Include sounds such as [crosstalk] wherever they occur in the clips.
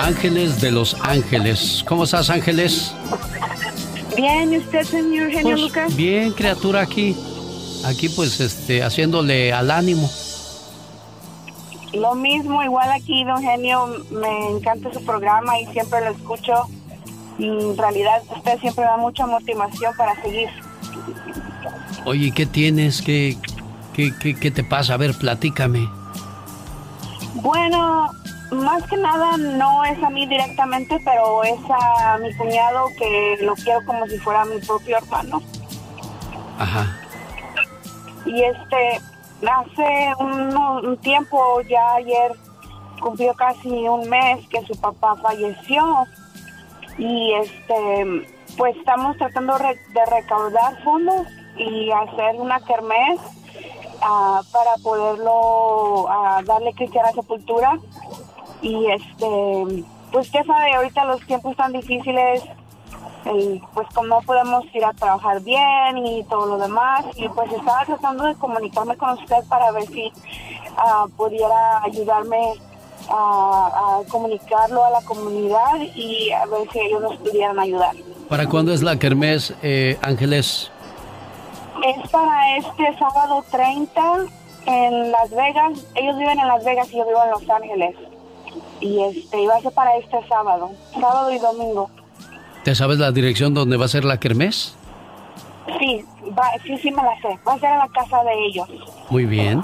Ángeles de los Ángeles. ¿Cómo estás, Ángeles? Bien, ¿y usted, señor Genio pues, Lucas? Bien, criatura, aquí. Aquí, pues, este, haciéndole al ánimo. Lo mismo, igual aquí, don Genio, me encanta su programa y siempre lo escucho. En realidad, usted siempre da mucha motivación para seguir. Oye, ¿qué tienes? ¿Qué, qué, qué, qué te pasa? A ver, platícame. Bueno, más que nada no es a mí directamente, pero es a mi cuñado que lo quiero como si fuera mi propio hermano. Ajá. Y este, hace un, tiempo, ya ayer cumplió casi un mes que su papá falleció. Y este, pues estamos tratando de recaudar fondos y hacer una kermés ah, para poderlo uh, darle cristiana sepultura y este, pues ya sabe, ahorita los tiempos tan difíciles, pues como podemos ir a trabajar bien y todo lo demás, y pues estaba tratando de comunicarme con usted para ver si uh, pudiera ayudarme a, comunicarlo a la comunidad y a ver si ellos nos pudieran ayudar. ¿Para cuándo es la Kermés, eh, Ángeles? Es para este sábado 30 en Las Vegas. Ellos viven en Las Vegas y yo vivo en Los Ángeles y este iba a ser para este sábado, sábado y domingo. ¿Te sabes la dirección donde va a ser la kermés? Sí, sí, sí me la sé. Va a ser en la casa de ellos. Muy bien.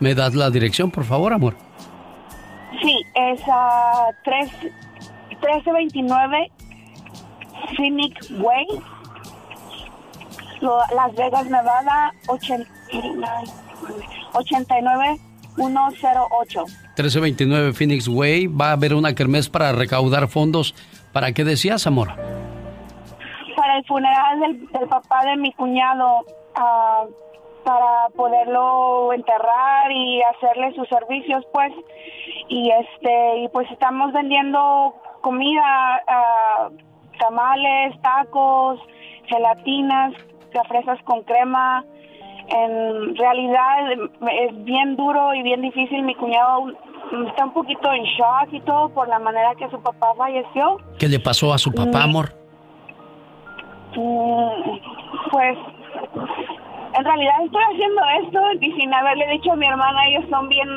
¿Me das la dirección, por favor, amor? Sí, es a 1329 Phoenix Way, Las Vegas, Nevada, 89 108. 1329 Phoenix Way. Va a haber una kermés para recaudar fondos. ¿Para qué decías, amor? Para el funeral del, papá de mi cuñado. Ah, para poderlo enterrar y hacerle sus servicios, pues. Y este, y pues estamos vendiendo comida, uh, tamales, tacos, gelatinas, fresas con crema, en realidad es bien duro y bien difícil. Mi cuñado está un poquito en shock y todo por la manera que su papá falleció. ¿Qué le pasó a su papá, mm. amor? Mm, pues en realidad estoy haciendo esto y sin haberle dicho a mi hermana, ellos son bien...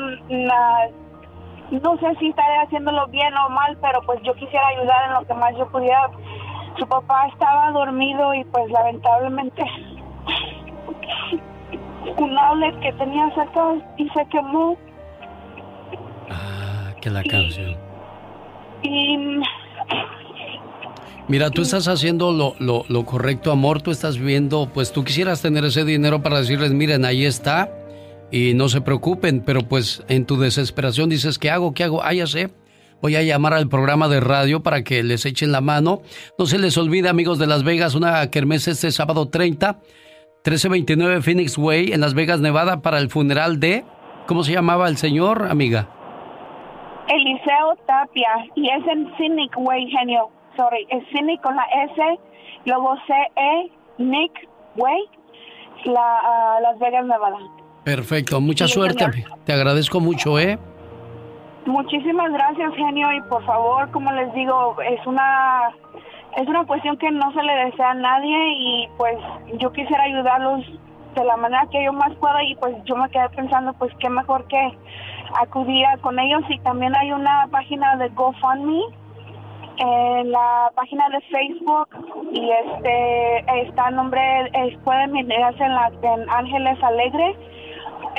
no sé si estaré haciéndolo bien o mal, pero pues yo quisiera ayudar en lo que más yo pudiera. Su papá estaba dormido y pues lamentablemente un outlet que tenía cerca y se quemó. Ah, que la canción. Y, Mira, tú estás haciendo lo, lo, lo, correcto, amor. Tú estás viendo, pues tú quisieras tener ese dinero para decirles, miren, ahí está. Y no se preocupen, pero pues en tu desesperación dices, ¿qué hago? ¿Qué hago? Ah, ya sé. Voy a llamar al programa de radio para que les echen la mano. No se les olvide, amigos de Las Vegas, una kermés este sábado 30 1329 Phoenix Way en Las Vegas, Nevada, para el funeral de... ¿Cómo se llamaba el señor, amiga? Eliseo Tapia. Y es en Cynic Way, genio. Sorry, es Cynic con la S, luego C-E, Nick Way, la, ah, Las Vegas, Nevada. Perfecto, mucha suerte. Te agradezco mucho, ¿eh? Muchísimas gracias, genio. Y por favor, como les digo, es una es una cuestión que no se le desea a nadie y pues yo quisiera ayudarlos de la manera que yo más pueda y pues yo me quedé pensando pues qué mejor que acudir con ellos. Y también hay una página de GoFundMe en la página de Facebook y este está el nombre pueden meterse en la en Ángeles Alegre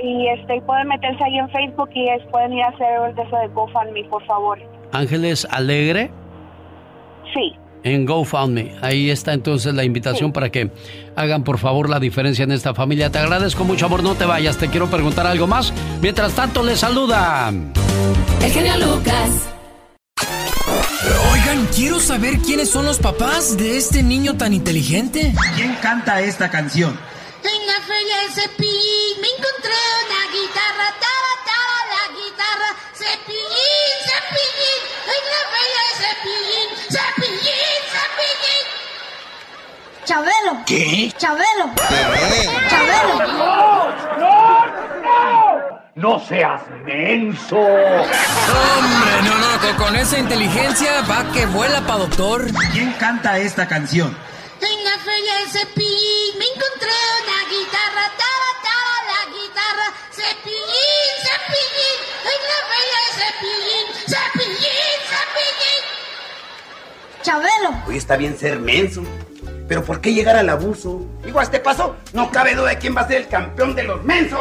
y este pueden meterse ahí en Facebook y pueden ir a hacer el de de GoFundMe por favor. Ángeles Alegre. Sí en GoFundMe. Ahí está entonces la invitación para que hagan por favor la diferencia en esta familia. Te agradezco mucho, amor. No te vayas. Te quiero preguntar algo más. Mientras tanto, les saluda. El genio Lucas. Oigan, quiero saber quiénes son los papás de este niño tan inteligente. ¿Quién canta esta canción? En la feria de Cepillín me encontré una guitarra, tara, tara, la guitarra, Cepillín, Cepillín, en la feria de Cepillín, Cepillín. Chabelo. ¿Qué? Chabelo. ¿Qué? Chabelo. ¡No! ¡No! ¡No! ¡No seas menso! con esa inteligencia va que vuela pa' doctor. ¿Quién canta esta canción? En la feria de Cepillín me encontré una guitarra, tara, tara, la guitarra. Cepillín, Cepillín, en la feria de Cepillín, Cepillín, Cepillín. Chabelo. Hoy está bien ser menso. Pero ¿por qué llegar al abuso? Digo, a este paso, no cabe duda de quién va a ser el campeón de los mensos.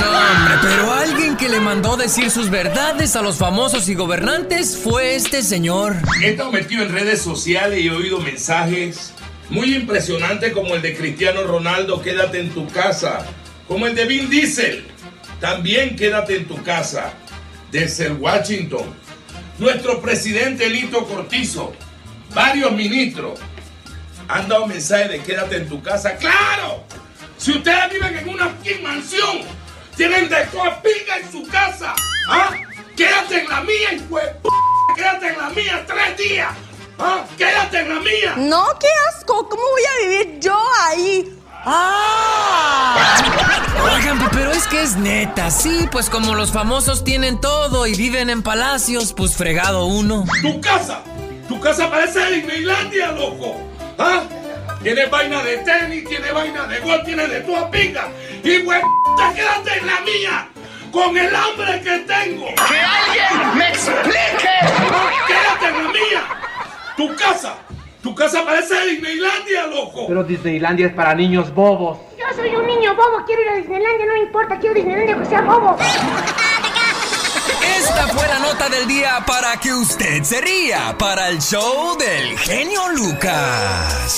No, hombre, pero alguien que le mandó decir sus verdades a los famosos y gobernantes fue este señor. He estado metido en redes sociales y he oído mensajes muy impresionantes como el de Cristiano Ronaldo, quédate en tu casa. Como el de Vin Diesel, también quédate en tu casa. Desde el Washington. Nuestro presidente Lito Cortizo, varios ministros han dado mensaje de quédate en tu casa. ¡Claro! Si ustedes viven en una mansión, tienen de pinga en su casa. ¿Ah? Quédate en la mía, hijo de p***. Quédate en la mía tres días. ¿Ah? Quédate en la mía. No, qué asco. ¿Cómo voy a vivir yo ahí? ¡Ah! Oigan, pero es que es neta, sí, pues como los famosos tienen todo y viven en palacios, pues fregado uno. Tu casa. Tu casa parece Disneylandia, loco. ¿Ah? Tiene vaina de tenis, tiene vaina de gol, tiene de toda pinga. Y güey, te quédate en la mía. Con el hambre que tengo. ¡Que alguien me explique! ¡Quédate en la mía! ¡Tu casa! ¡Tu casa parece Disneylandia, loco! Pero Disneylandia es para niños bobos. Yo soy un niño bobo, quiero ir a Disneylandia, no me importa, quiero Disneylandia que sea bobo. Esta fue la nota del día para que usted se ría para el show del genio Lucas.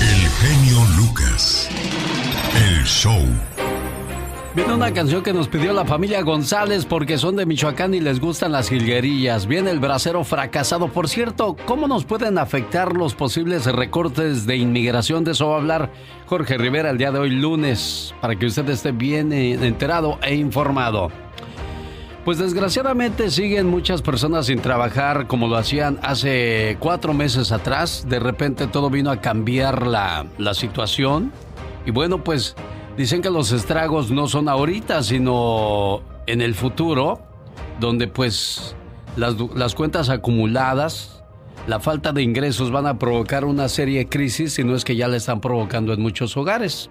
El genio Lucas. El show. Viene una canción que nos pidió la familia González porque son de Michoacán y les gustan las jilguerillas. Viene el bracero fracasado. Por cierto, ¿cómo nos pueden afectar los posibles recortes de inmigración? De eso va a hablar Jorge Rivera el día de hoy lunes, para que usted esté bien eh, enterado e informado. Pues desgraciadamente siguen muchas personas sin trabajar como lo hacían hace cuatro meses atrás. De repente todo vino a cambiar la, la situación. Y bueno, pues dicen que los estragos no son ahorita, sino en el futuro, donde pues las, las cuentas acumuladas, la falta de ingresos van a provocar una serie de crisis, si no es que ya la están provocando en muchos hogares.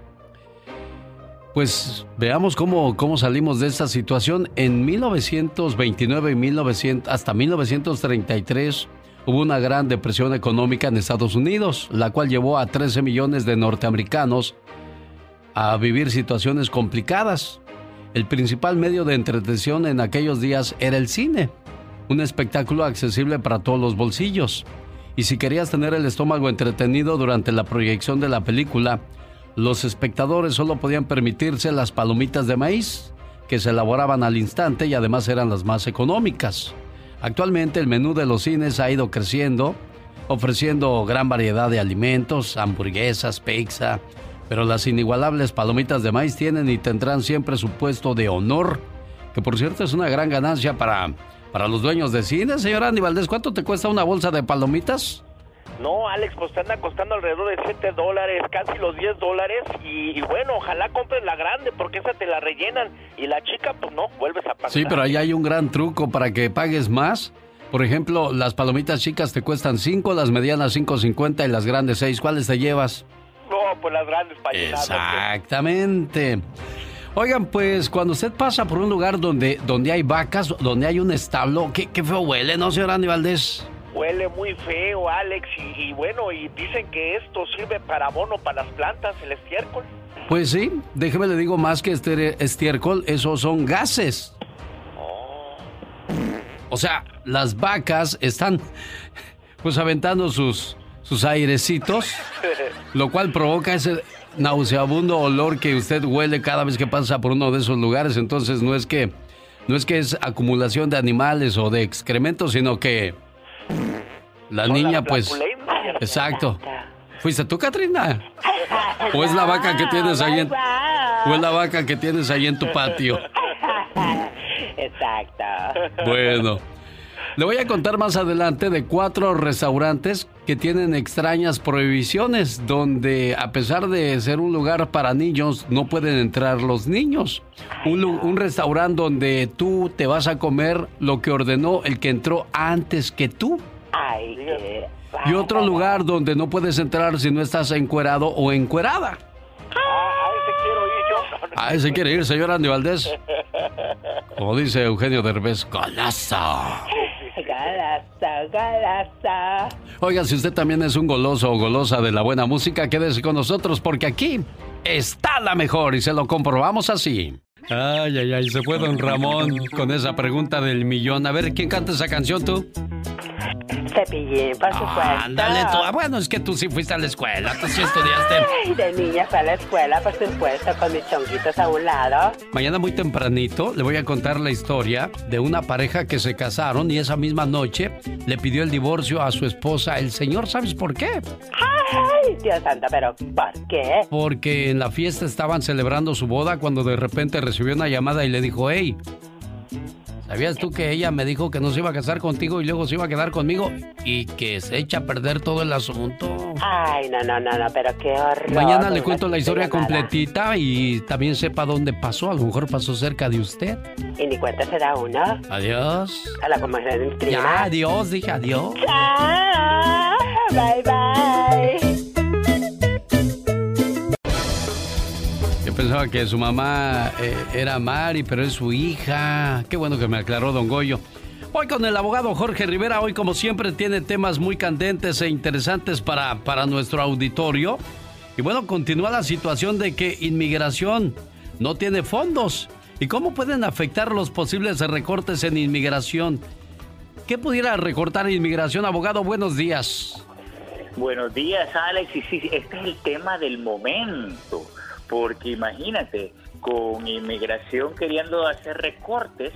Pues veamos cómo, cómo salimos de esta situación. En 1929 y 1900, hasta 1933 hubo una gran depresión económica en Estados Unidos, la cual llevó a 13 millones de norteamericanos a vivir situaciones complicadas. El principal medio de entretención en aquellos días era el cine, un espectáculo accesible para todos los bolsillos. Y si querías tener el estómago entretenido durante la proyección de la película, los espectadores solo podían permitirse las palomitas de maíz, que se elaboraban al instante y además eran las más económicas. Actualmente el menú de los cines ha ido creciendo, ofreciendo gran variedad de alimentos, hamburguesas, pizza, pero las inigualables palomitas de maíz tienen y tendrán siempre su puesto de honor, que por cierto es una gran ganancia para, para los dueños de cine. Señora Andy Valdés, ¿cuánto te cuesta una bolsa de palomitas? No, Alex, pues te anda costando alrededor de 7 dólares, casi los 10 dólares. Y, y, bueno, ojalá compres la grande porque esa te la rellenan. Y la chica, pues no, vuelves a pagar. Sí, pero ahí hay un gran truco para que pagues más. Por ejemplo, las palomitas chicas te cuestan 5, las medianas 5.50 y las grandes 6. ¿Cuáles te llevas? Pues las grandes Exactamente. Oigan, pues cuando usted pasa por un lugar donde, donde hay vacas, donde hay un establo, ¿qué, qué feo huele, ¿no, señor Andy Valdés? Huele muy feo, Alex, y, y, bueno, y dicen que esto sirve para abono para las plantas, el estiércol. Pues sí, déjeme le digo más que este estiércol, esos son gases. Oh. O sea, las vacas están pues aventando sus, sus airecitos, lo cual provoca ese nauseabundo olor que usted huele cada vez que pasa por uno de esos lugares. Entonces no es que no es que es acumulación de animales o de excrementos, sino que la niña, pues. Exacto. ¿Fuiste tú, Katrina? ¿O es la [laughs] vaca que tienes ahí en, o es la vaca que tienes ahí en tu patio? [laughs] Exacto. Bueno. Le voy a contar más adelante de cuatro restaurantes que tienen extrañas prohibiciones, donde a pesar de ser un lugar para niños, no pueden entrar los niños. Un, restaurante donde tú te vas a comer lo que ordenó el que entró antes que tú. Ay, qué... Y otro lugar donde no puedes entrar si no estás encuerado o encuerada. Ah, ese quiero ir yo. A ese quiere ir, señor Andy Valdés. Como dice Eugenio Derbez, golazo. Galaza, galaza. Oiga, si usted también es un goloso o golosa de la buena música, quédese con nosotros porque aquí está la mejor y se lo comprobamos así. Ay, ay, ay, se fue don Ramón con esa pregunta del millón. A ver, ¿quién canta esa canción tú? Cepillín, por supuesto. Ándale tú. Ah, bueno, es que tú sí fuiste a la escuela, tú sí estudiaste. [laughs] Ay, de niña fue a la escuela, por supuesto, con mis chonguitos a un lado. Mañana muy tempranito le voy a contar la historia de una pareja que se casaron y esa misma noche le pidió el divorcio a su esposa. El señor, ¿sabes por qué? Ay, Dios santo, pero ¿por qué? Porque en la fiesta estaban celebrando su boda cuando de repente recibió una llamada y le dijo, hey, ¿sabías tú que ella me dijo que no se iba a casar contigo y luego se iba a quedar conmigo y que se echa a perder todo el asunto? Ay, no, no, no, no, pero qué horror. Mañana le cuento la historia completita y también sepa dónde pasó. A lo mejor pasó cerca de usted. Y ni cuenta se da uno. Adiós. A la comunidad. Ya, adiós, dije adiós. Chao. Bye, bye. Pensaba que su mamá eh, era Mari, pero es su hija. Qué bueno que me aclaró don Goyo. Hoy con el abogado Jorge Rivera, hoy como siempre tiene temas muy candentes e interesantes para, para nuestro auditorio. Y bueno, continúa la situación de que inmigración no tiene fondos. ¿Y cómo pueden afectar los posibles recortes en inmigración? ¿Qué pudiera recortar inmigración, abogado? Buenos días. Buenos días, Alex. Este es el tema del momento, porque imagínate, con inmigración queriendo hacer recortes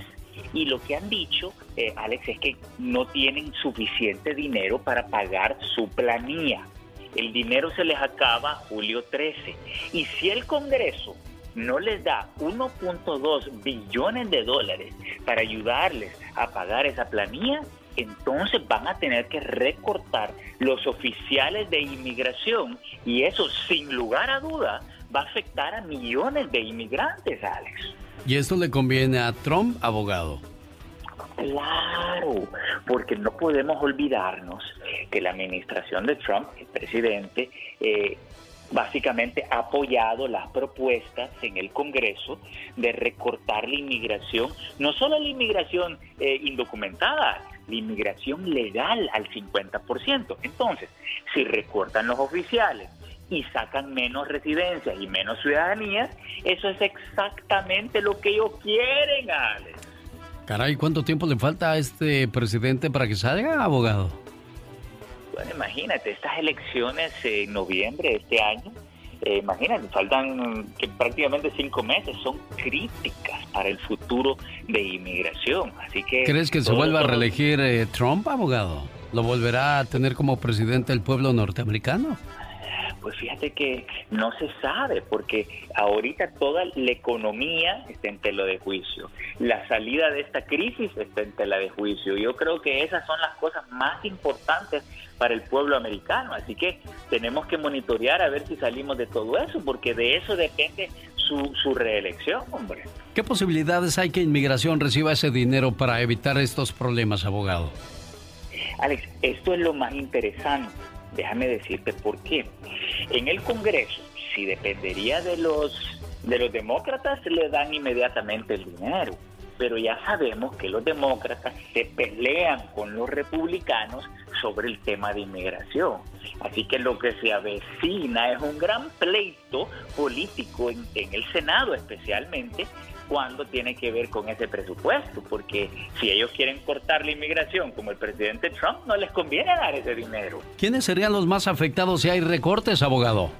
y lo que han dicho, eh, Alex, es que no tienen suficiente dinero para pagar su planilla. El dinero se les acaba julio 13. Y si el Congreso no les da 1.2 billones de dólares para ayudarles a pagar esa planilla, entonces van a tener que recortar los oficiales de inmigración y eso sin lugar a duda va a afectar a millones de inmigrantes, Alex. ¿Y esto le conviene a Trump, abogado? Claro, porque no podemos olvidarnos que la administración de Trump, el presidente, eh, básicamente ha apoyado las propuestas en el Congreso de recortar la inmigración, no solo la inmigración eh, indocumentada, la inmigración legal al 50%. Entonces, si recortan los oficiales y sacan menos residencias y menos ciudadanías, eso es exactamente lo que ellos quieren, Alex. Caray, ¿cuánto tiempo le falta a este presidente para que salga, abogado? Bueno, imagínate, estas elecciones en noviembre de este año, eh, imagínate, faltan que prácticamente cinco meses, son críticas para el futuro de inmigración. Así que... ¿Crees que se vuelva a reelegir eh, Trump, abogado? ¿Lo volverá a tener como presidente el pueblo norteamericano? Pues fíjate que no se sabe, porque ahorita toda la economía está en tela de juicio. La salida de esta crisis está en tela de juicio. Yo creo que esas son las cosas más importantes para el pueblo americano. Así que tenemos que monitorear a ver si salimos de todo eso, porque de eso depende su, su reelección, hombre. ¿Qué posibilidades hay que inmigración reciba ese dinero para evitar estos problemas, abogado? Alex, esto es lo más interesante. Déjame decirte por qué. En el Congreso, si dependería de los de los demócratas, le dan inmediatamente el dinero. Pero ya sabemos que los demócratas se pelean con los republicanos sobre el tema de inmigración. Así que lo que se avecina es un gran pleito político en, en el Senado especialmente cuando tiene que ver con ese presupuesto, porque si ellos quieren cortar la inmigración como el presidente Trump, no les conviene dar ese dinero. ¿Quiénes serían los más afectados si hay recortes, abogado?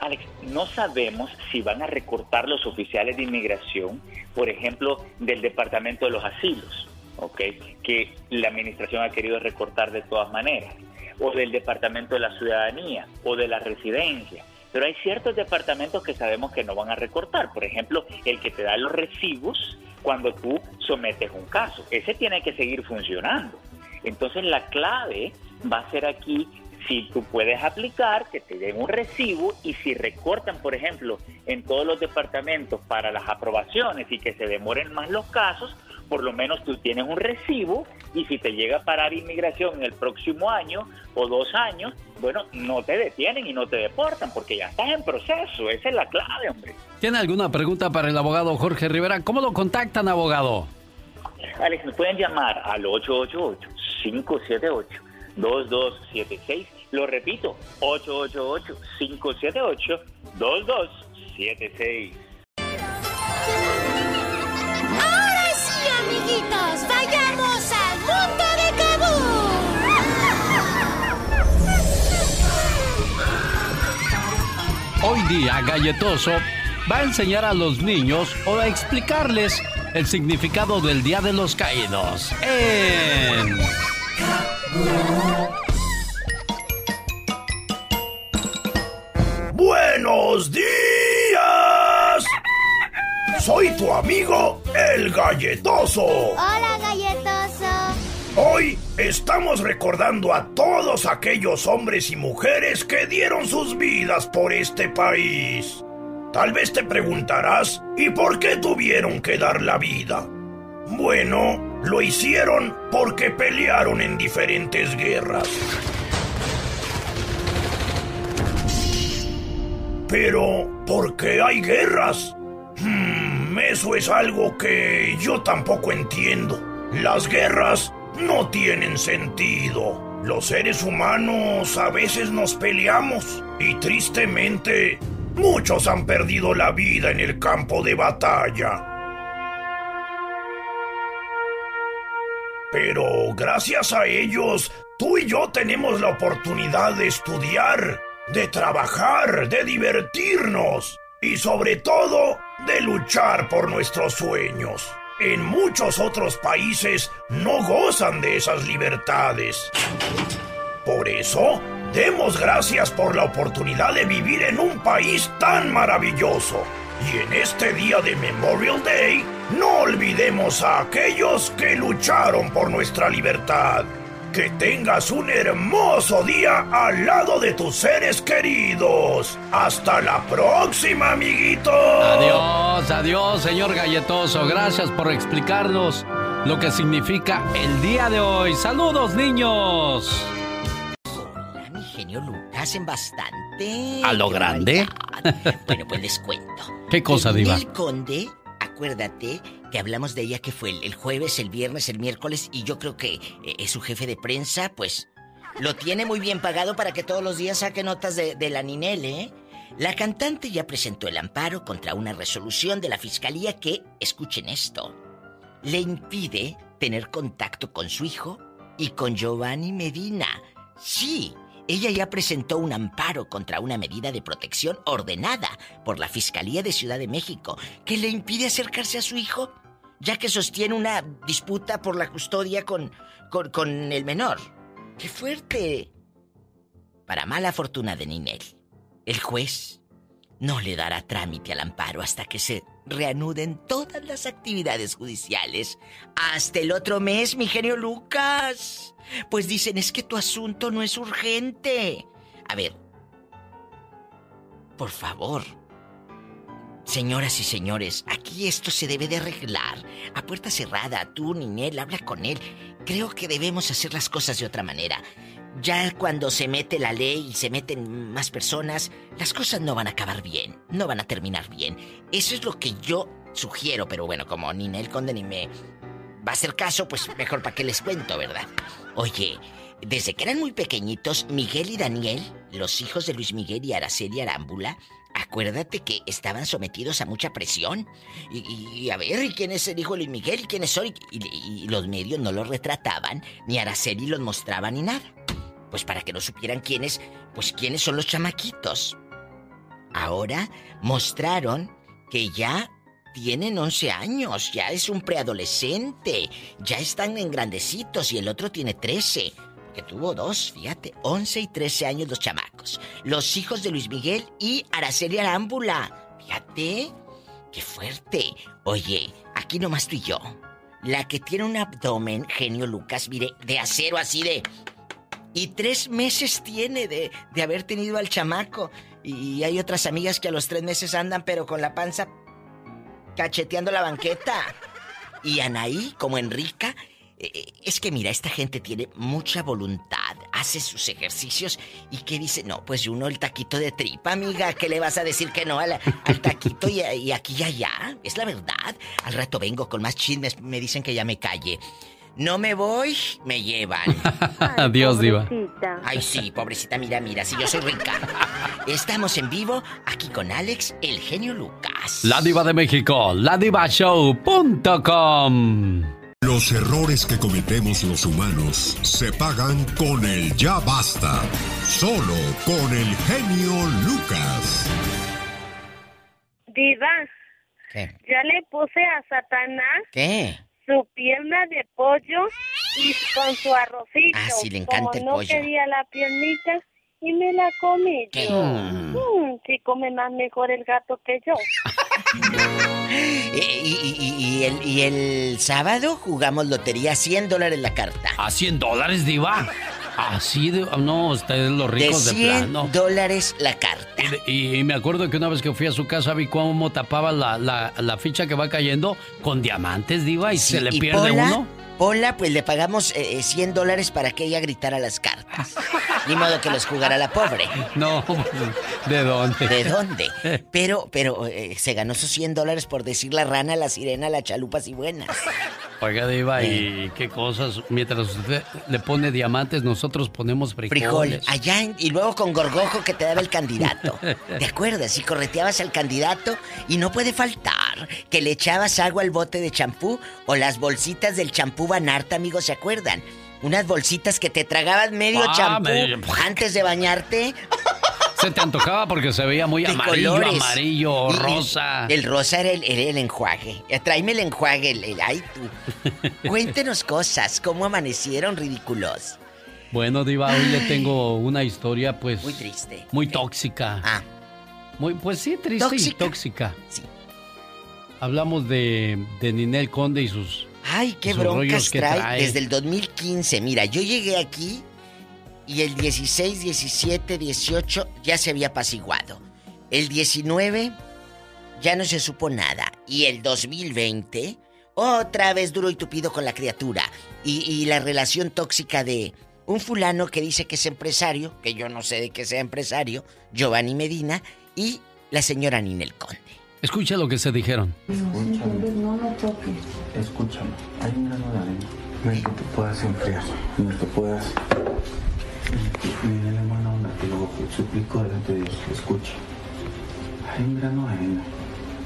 Alex, no sabemos si van a recortar los oficiales de inmigración, por ejemplo, del Departamento de los Asilos, ¿ok? que la administración ha querido recortar de todas maneras, o del Departamento de la Ciudadanía, o de la Residencia. Pero hay ciertos departamentos que sabemos que no van a recortar. Por ejemplo, el que te da los recibos cuando tú sometes un caso. Ese tiene que seguir funcionando. Entonces la clave va a ser aquí si tú puedes aplicar, que te den un recibo y si recortan, por ejemplo, en todos los departamentos para las aprobaciones y que se demoren más los casos, por lo menos tú tienes un recibo y si te llega a parar inmigración en el próximo año o dos años, bueno, no te detienen y no te deportan porque ya estás en proceso. Esa es la clave, hombre. ¿Tiene alguna pregunta para el abogado Jorge Rivera? ¿Cómo lo contactan, abogado? Alex, me pueden llamar al 888-578-2276. Lo repito, 888-578-2276. Amiguitos, vayamos al mundo de Kabul. Hoy día, Galletoso va a enseñar a los niños o a explicarles el significado del Día de los Caídos en... ¡Buenos días! Soy tu amigo, el galletoso. Hola, galletoso. Hoy estamos recordando a todos aquellos hombres y mujeres que dieron sus vidas por este país. Tal vez te preguntarás, ¿y por qué tuvieron que dar la vida? Bueno, lo hicieron porque pelearon en diferentes guerras. Pero, ¿por qué hay guerras? Hmm, eso es algo que yo tampoco entiendo. Las guerras no tienen sentido. Los seres humanos a veces nos peleamos y tristemente muchos han perdido la vida en el campo de batalla. Pero gracias a ellos, tú y yo tenemos la oportunidad de estudiar, de trabajar, de divertirnos y sobre todo de luchar por nuestros sueños. En muchos otros países no gozan de esas libertades. Por eso, demos gracias por la oportunidad de vivir en un país tan maravilloso. Y en este día de Memorial Day, no olvidemos a aquellos que lucharon por nuestra libertad. Que tengas un hermoso día al lado de tus seres queridos. Hasta la próxima, amiguito. Adiós, adiós, señor galletoso. Gracias por explicarnos lo que significa el día de hoy. Saludos, niños. Mi genio Lucas hacen bastante. ¿A lo grande? Bueno, pues les cuento. [laughs] ¿Qué cosa, Diva? Ninel Conde, acuérdate que hablamos de ella que fue el, jueves, el viernes, el miércoles, y yo creo que eh, es su jefe de prensa, pues lo tiene muy bien pagado para que todos los días saque notas de, de la Ninel, ¿eh? La cantante ya presentó el amparo contra una resolución de la fiscalía que, escuchen esto, le impide tener contacto con su hijo y con Giovanni Medina. Sí, ella ya presentó un amparo contra una medida de protección ordenada por la Fiscalía de Ciudad de México que le impide acercarse a su hijo, ya que sostiene una disputa por la custodia con, con, el menor. ¡Qué fuerte! Para mala fortuna de Ninel, el juez no le dará trámite al amparo hasta que se reanuden todas las actividades judiciales. Hasta el otro mes, mi genio Lucas. Pues dicen, es que tu asunto no es urgente. A ver. Por favor. Señoras y señores, aquí esto se debe de arreglar. A puerta cerrada, tú, Ninel, habla con él. Creo que debemos hacer las cosas de otra manera. Ya cuando se mete la ley y se meten más personas, las cosas no van a acabar bien, no van a terminar bien. Eso es lo que yo sugiero, pero bueno, como Ninel Conde ni me va a hacer caso, pues mejor para qué les cuento, ¿verdad? Oye, desde que eran muy pequeñitos, Miguel y Daniel, los hijos de Luis Miguel y Araceli Arámbula, acuérdate que estaban sometidos a mucha presión. Y, a ver, ¿y quién es el hijo de Luis Miguel? ¿Y quiénes son? Y, y- y los medios no los retrataban, ni Araceli los mostraba ni nada. Pues para que no supieran quiénes, pues quiénes son los chamaquitos. Ahora mostraron que ya tienen 11 años, ya es un preadolescente, ya están en grandecitos y el otro tiene 13. Que tuvo dos, fíjate, 11 y 13 años los chamacos. Los hijos de Luis Miguel y Araceli Arámbula. Fíjate, qué fuerte. Oye, aquí nomás tú y yo. La que tiene un abdomen, genio Lucas, mire, de acero así de... Y tres meses tiene de, de haber tenido al chamaco. Y hay otras amigas que a los tres meses andan, pero con la panza cacheteando la banqueta. Y Anaí, como Enrica, eh, eh, es que mira, esta gente tiene mucha voluntad, hace sus ejercicios y que dice, no, pues uno el taquito de tripa, amiga, ¿qué le vas a decir que no al, taquito y, y aquí y allá? Es la verdad. Al rato vengo con más chismes, me dicen que ya me calle. No me voy, me llevan. [laughs] Adiós, Diva. Ay, sí, pobrecita, mira, mira, si yo soy rica. Estamos en vivo aquí con Alex, el genio Lucas. La Diva de México, ladivashow.com. Los errores que cometemos los humanos se pagan con el ya basta. Solo con el genio Lucas. Diva, ¿Qué? ya le puse a Satanás ¿Qué? Su pierna de pollo y con su arrocito. Ah, sí, le encanta Como el no pollo. quería la piernita y me la comí ¿Qué? yo. Mm, sí come más mejor el gato que yo. [laughs] Eh, Y, y- y- y el, y el sábado jugamos lotería 100 dólares la carta. ¿A 100 dólares, Diva? Así de. No, ustedes los De ricos de, 100 plano. dólares la carta. Y, y me acuerdo que una vez que fui a su casa vi cómo tapaba la, la- la ficha que va cayendo con diamantes, Diva, y Sí, se le y pierde Pola, uno. Pola, pues le pagamos eh, eh, 100 dólares para que ella gritara las cartas. Ni modo que los jugara la pobre. No, ¿de dónde? ¿De dónde? [laughs] Pero, pero eh, se ganó sus 100 dólares por decir la rana, la sirena, la chalupas y buenas. Oiga, Diva, y qué cosas. Mientras usted le pone diamantes, nosotros ponemos frijoles. Frijoles. Allá en- y luego con gorgojo que te daba el candidato. ¿Te acuerdas? Y correteabas al candidato y no puede faltar que le echabas agua al bote de champú o las bolsitas del champú Banarta, amigos, ¿se acuerdan? Unas bolsitas que te tragabas medio Ah, champú antes de bañarte. Se te antojaba porque se veía muy de amarillo, colores. amarillo, Y- rosa. El rosa era el, era el enjuague. Tráeme el enjuague, el, el- ay tú. Cuéntenos cosas, ¿cómo amanecieron ridículos? Bueno, Diva, hoy le tengo una historia, pues. Muy triste. Muy tóxica. Ah. Muy, pues sí, triste y ¿Tóxica? tóxica. Sí. Hablamos de, de Ninel Conde y sus. Ay, qué sus broncas trae. desde el 2015. Mira, yo llegué aquí y el 16, 17, 18 ya se había apaciguado. El 19 ya no se supo nada. Y el 2020, otra vez duro y tupido con la criatura. Y, y la relación tóxica de un fulano que dice que es empresario, que yo no sé de qué sea empresario, Giovanni Medina, y la señora Ninel Conde. Escucha lo que se dijeron. Escúchame. No me toques. Escúchame. Hay un grano de arena en el que te puedas enfriar, en el que puedas. Mira, buena onda, te lo suplico delante de Dios. Escucha. Hay un grano de arena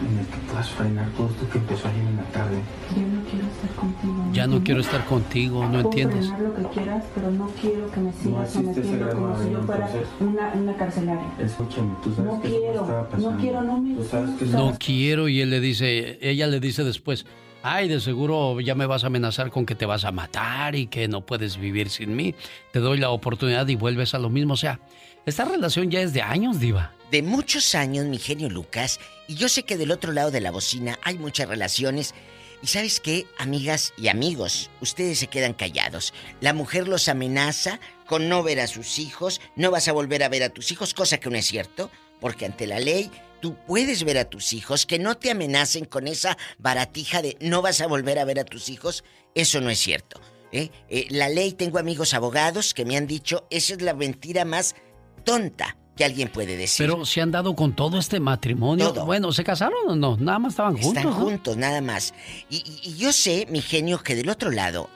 en el que puedas frenar todo esto que empezó ayer en la tarde. Yo no quiero estar contigo. Ya no quiero estar contigo, ¿no Puedo entiendes? frenar lo que quieras, pero no quiero que me sigas ese sometiendo como si yo fuera una, una carcelaria. Escúchame, tú sabes No que eso quiero, no estaba pasando. no quiero, no me Tú sabes que No quiero y él le dice, ella le dice después, ay, de seguro ya me vas a amenazar con que te vas a matar y que no puedes vivir sin mí. Te doy la oportunidad y vuelves a lo mismo. O sea, esta relación ya es de años, diva. de muchos años, mi genio Lucas, y yo sé que del otro lado de la bocina hay muchas relaciones. Y sabes qué, amigas y amigos, ustedes se quedan callados. La mujer los amenaza con no ver a sus hijos, no vas a volver a ver a tus hijos, cosa que no es cierto, porque ante la ley tú puedes ver a tus hijos, que no te amenacen con esa baratija de no vas a volver a ver a tus hijos, eso no es cierto. ¿eh? Eh, la ley, tengo amigos abogados que me han dicho, esa es la mentira más tonta que alguien puede decir. Pero se han dado con todo este matrimonio. Todo. Bueno, ¿se casaron o no? Nada más estaban juntos. Están ¿no? juntos, nada más. Y, y- y yo sé, mi genio, que del otro lado,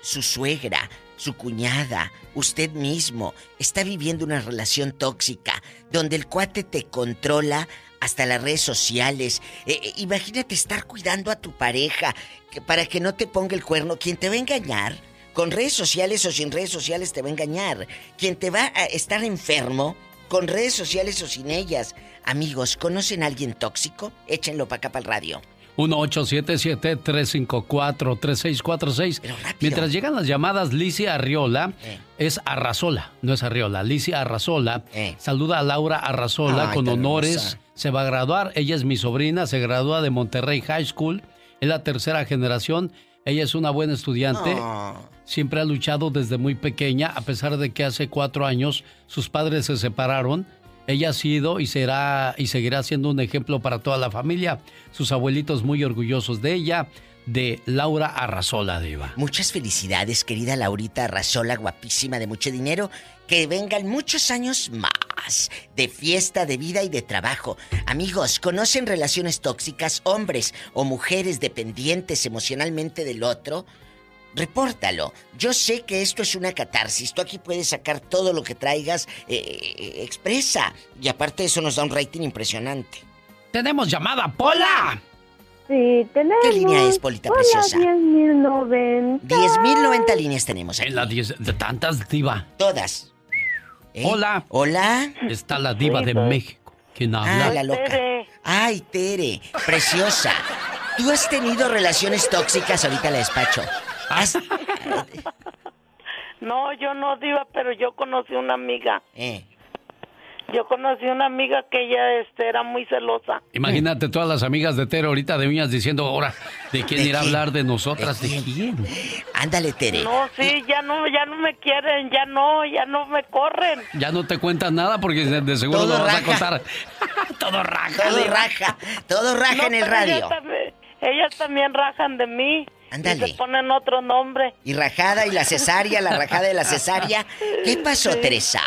su suegra, su cuñada, usted mismo, está viviendo una relación tóxica, donde el cuate te controla hasta las redes sociales. Eh, eh, imagínate estar cuidando a tu pareja que para que no te ponga el cuerno. Quien te va a engañar, con redes sociales o sin redes sociales te va a engañar. Quien te va a estar enfermo, con redes sociales o sin ellas. Amigos, ¿conocen a alguien tóxico? Échenlo para acá para el radio. 1877-354-3646. Mientras llegan las llamadas, Licia Arriola Eh. es Arrazola, no es Arriola. Licia Arrazola saluda a Laura Arrazola Ay, con honores. hermosa. Se va a graduar. Ella es mi sobrina, se gradúa de Monterrey High School Es la tercera generación. Ella es una buena estudiante. Oh. Siempre ha luchado desde muy pequeña, a pesar de que hace cuatro años sus padres se separaron. Ella ha sido y será y seguirá siendo un ejemplo para toda la familia. Sus abuelitos muy orgullosos de ella, de Laura Arrasola, Diva. Muchas felicidades, querida Laurita Arrasola, guapísima de mucho dinero. Que vengan muchos años más de fiesta, de vida y de trabajo. Amigos, ¿conocen relaciones tóxicas, hombres o mujeres dependientes emocionalmente del otro? Repórtalo. Yo sé que esto es una catarsis. Tú aquí puedes sacar todo lo que traigas. eh, expresa. Y aparte eso nos da un rating impresionante. ¡Tenemos llamada, Pola! Sí, tenemos. ¿Qué línea es, Polita Hola, Preciosa? 10.090. 10.090 líneas tenemos aquí. En la 10 de tantas, Diva. Todas. ¿Eh? Hola. Hola. Está la Diva de México. ¿Quién habla? Ah, la loca. Ay, Tere, preciosa. ¿Tú has tenido relaciones tóxicas? Ahorita la despacho. ¿Has- [laughs] No, yo no, Diva, pero yo conocí una amiga. Eh. Yo conocí una amiga que ella este, era muy celosa. Imagínate todas las amigas de Tere ahorita de uñas diciendo, ahora, ¿de quién ¿De irá a hablar de nosotras? ¿De quién? Ándale, Tere. No, sí, ya no, ya no me quieren, ya no, ya no me corren. Ya no te cuentas nada porque de de seguro Todo lo vas a raja. contar. [laughs] todo raja. Todo raja. Todo raja No, en el radio. Ellas también, ellas también rajan de mí. Ándale. Y se ponen otro nombre. Y rajada y la cesárea, la rajada de la [laughs] cesárea. ¿Qué pasó, Sí. Teresa?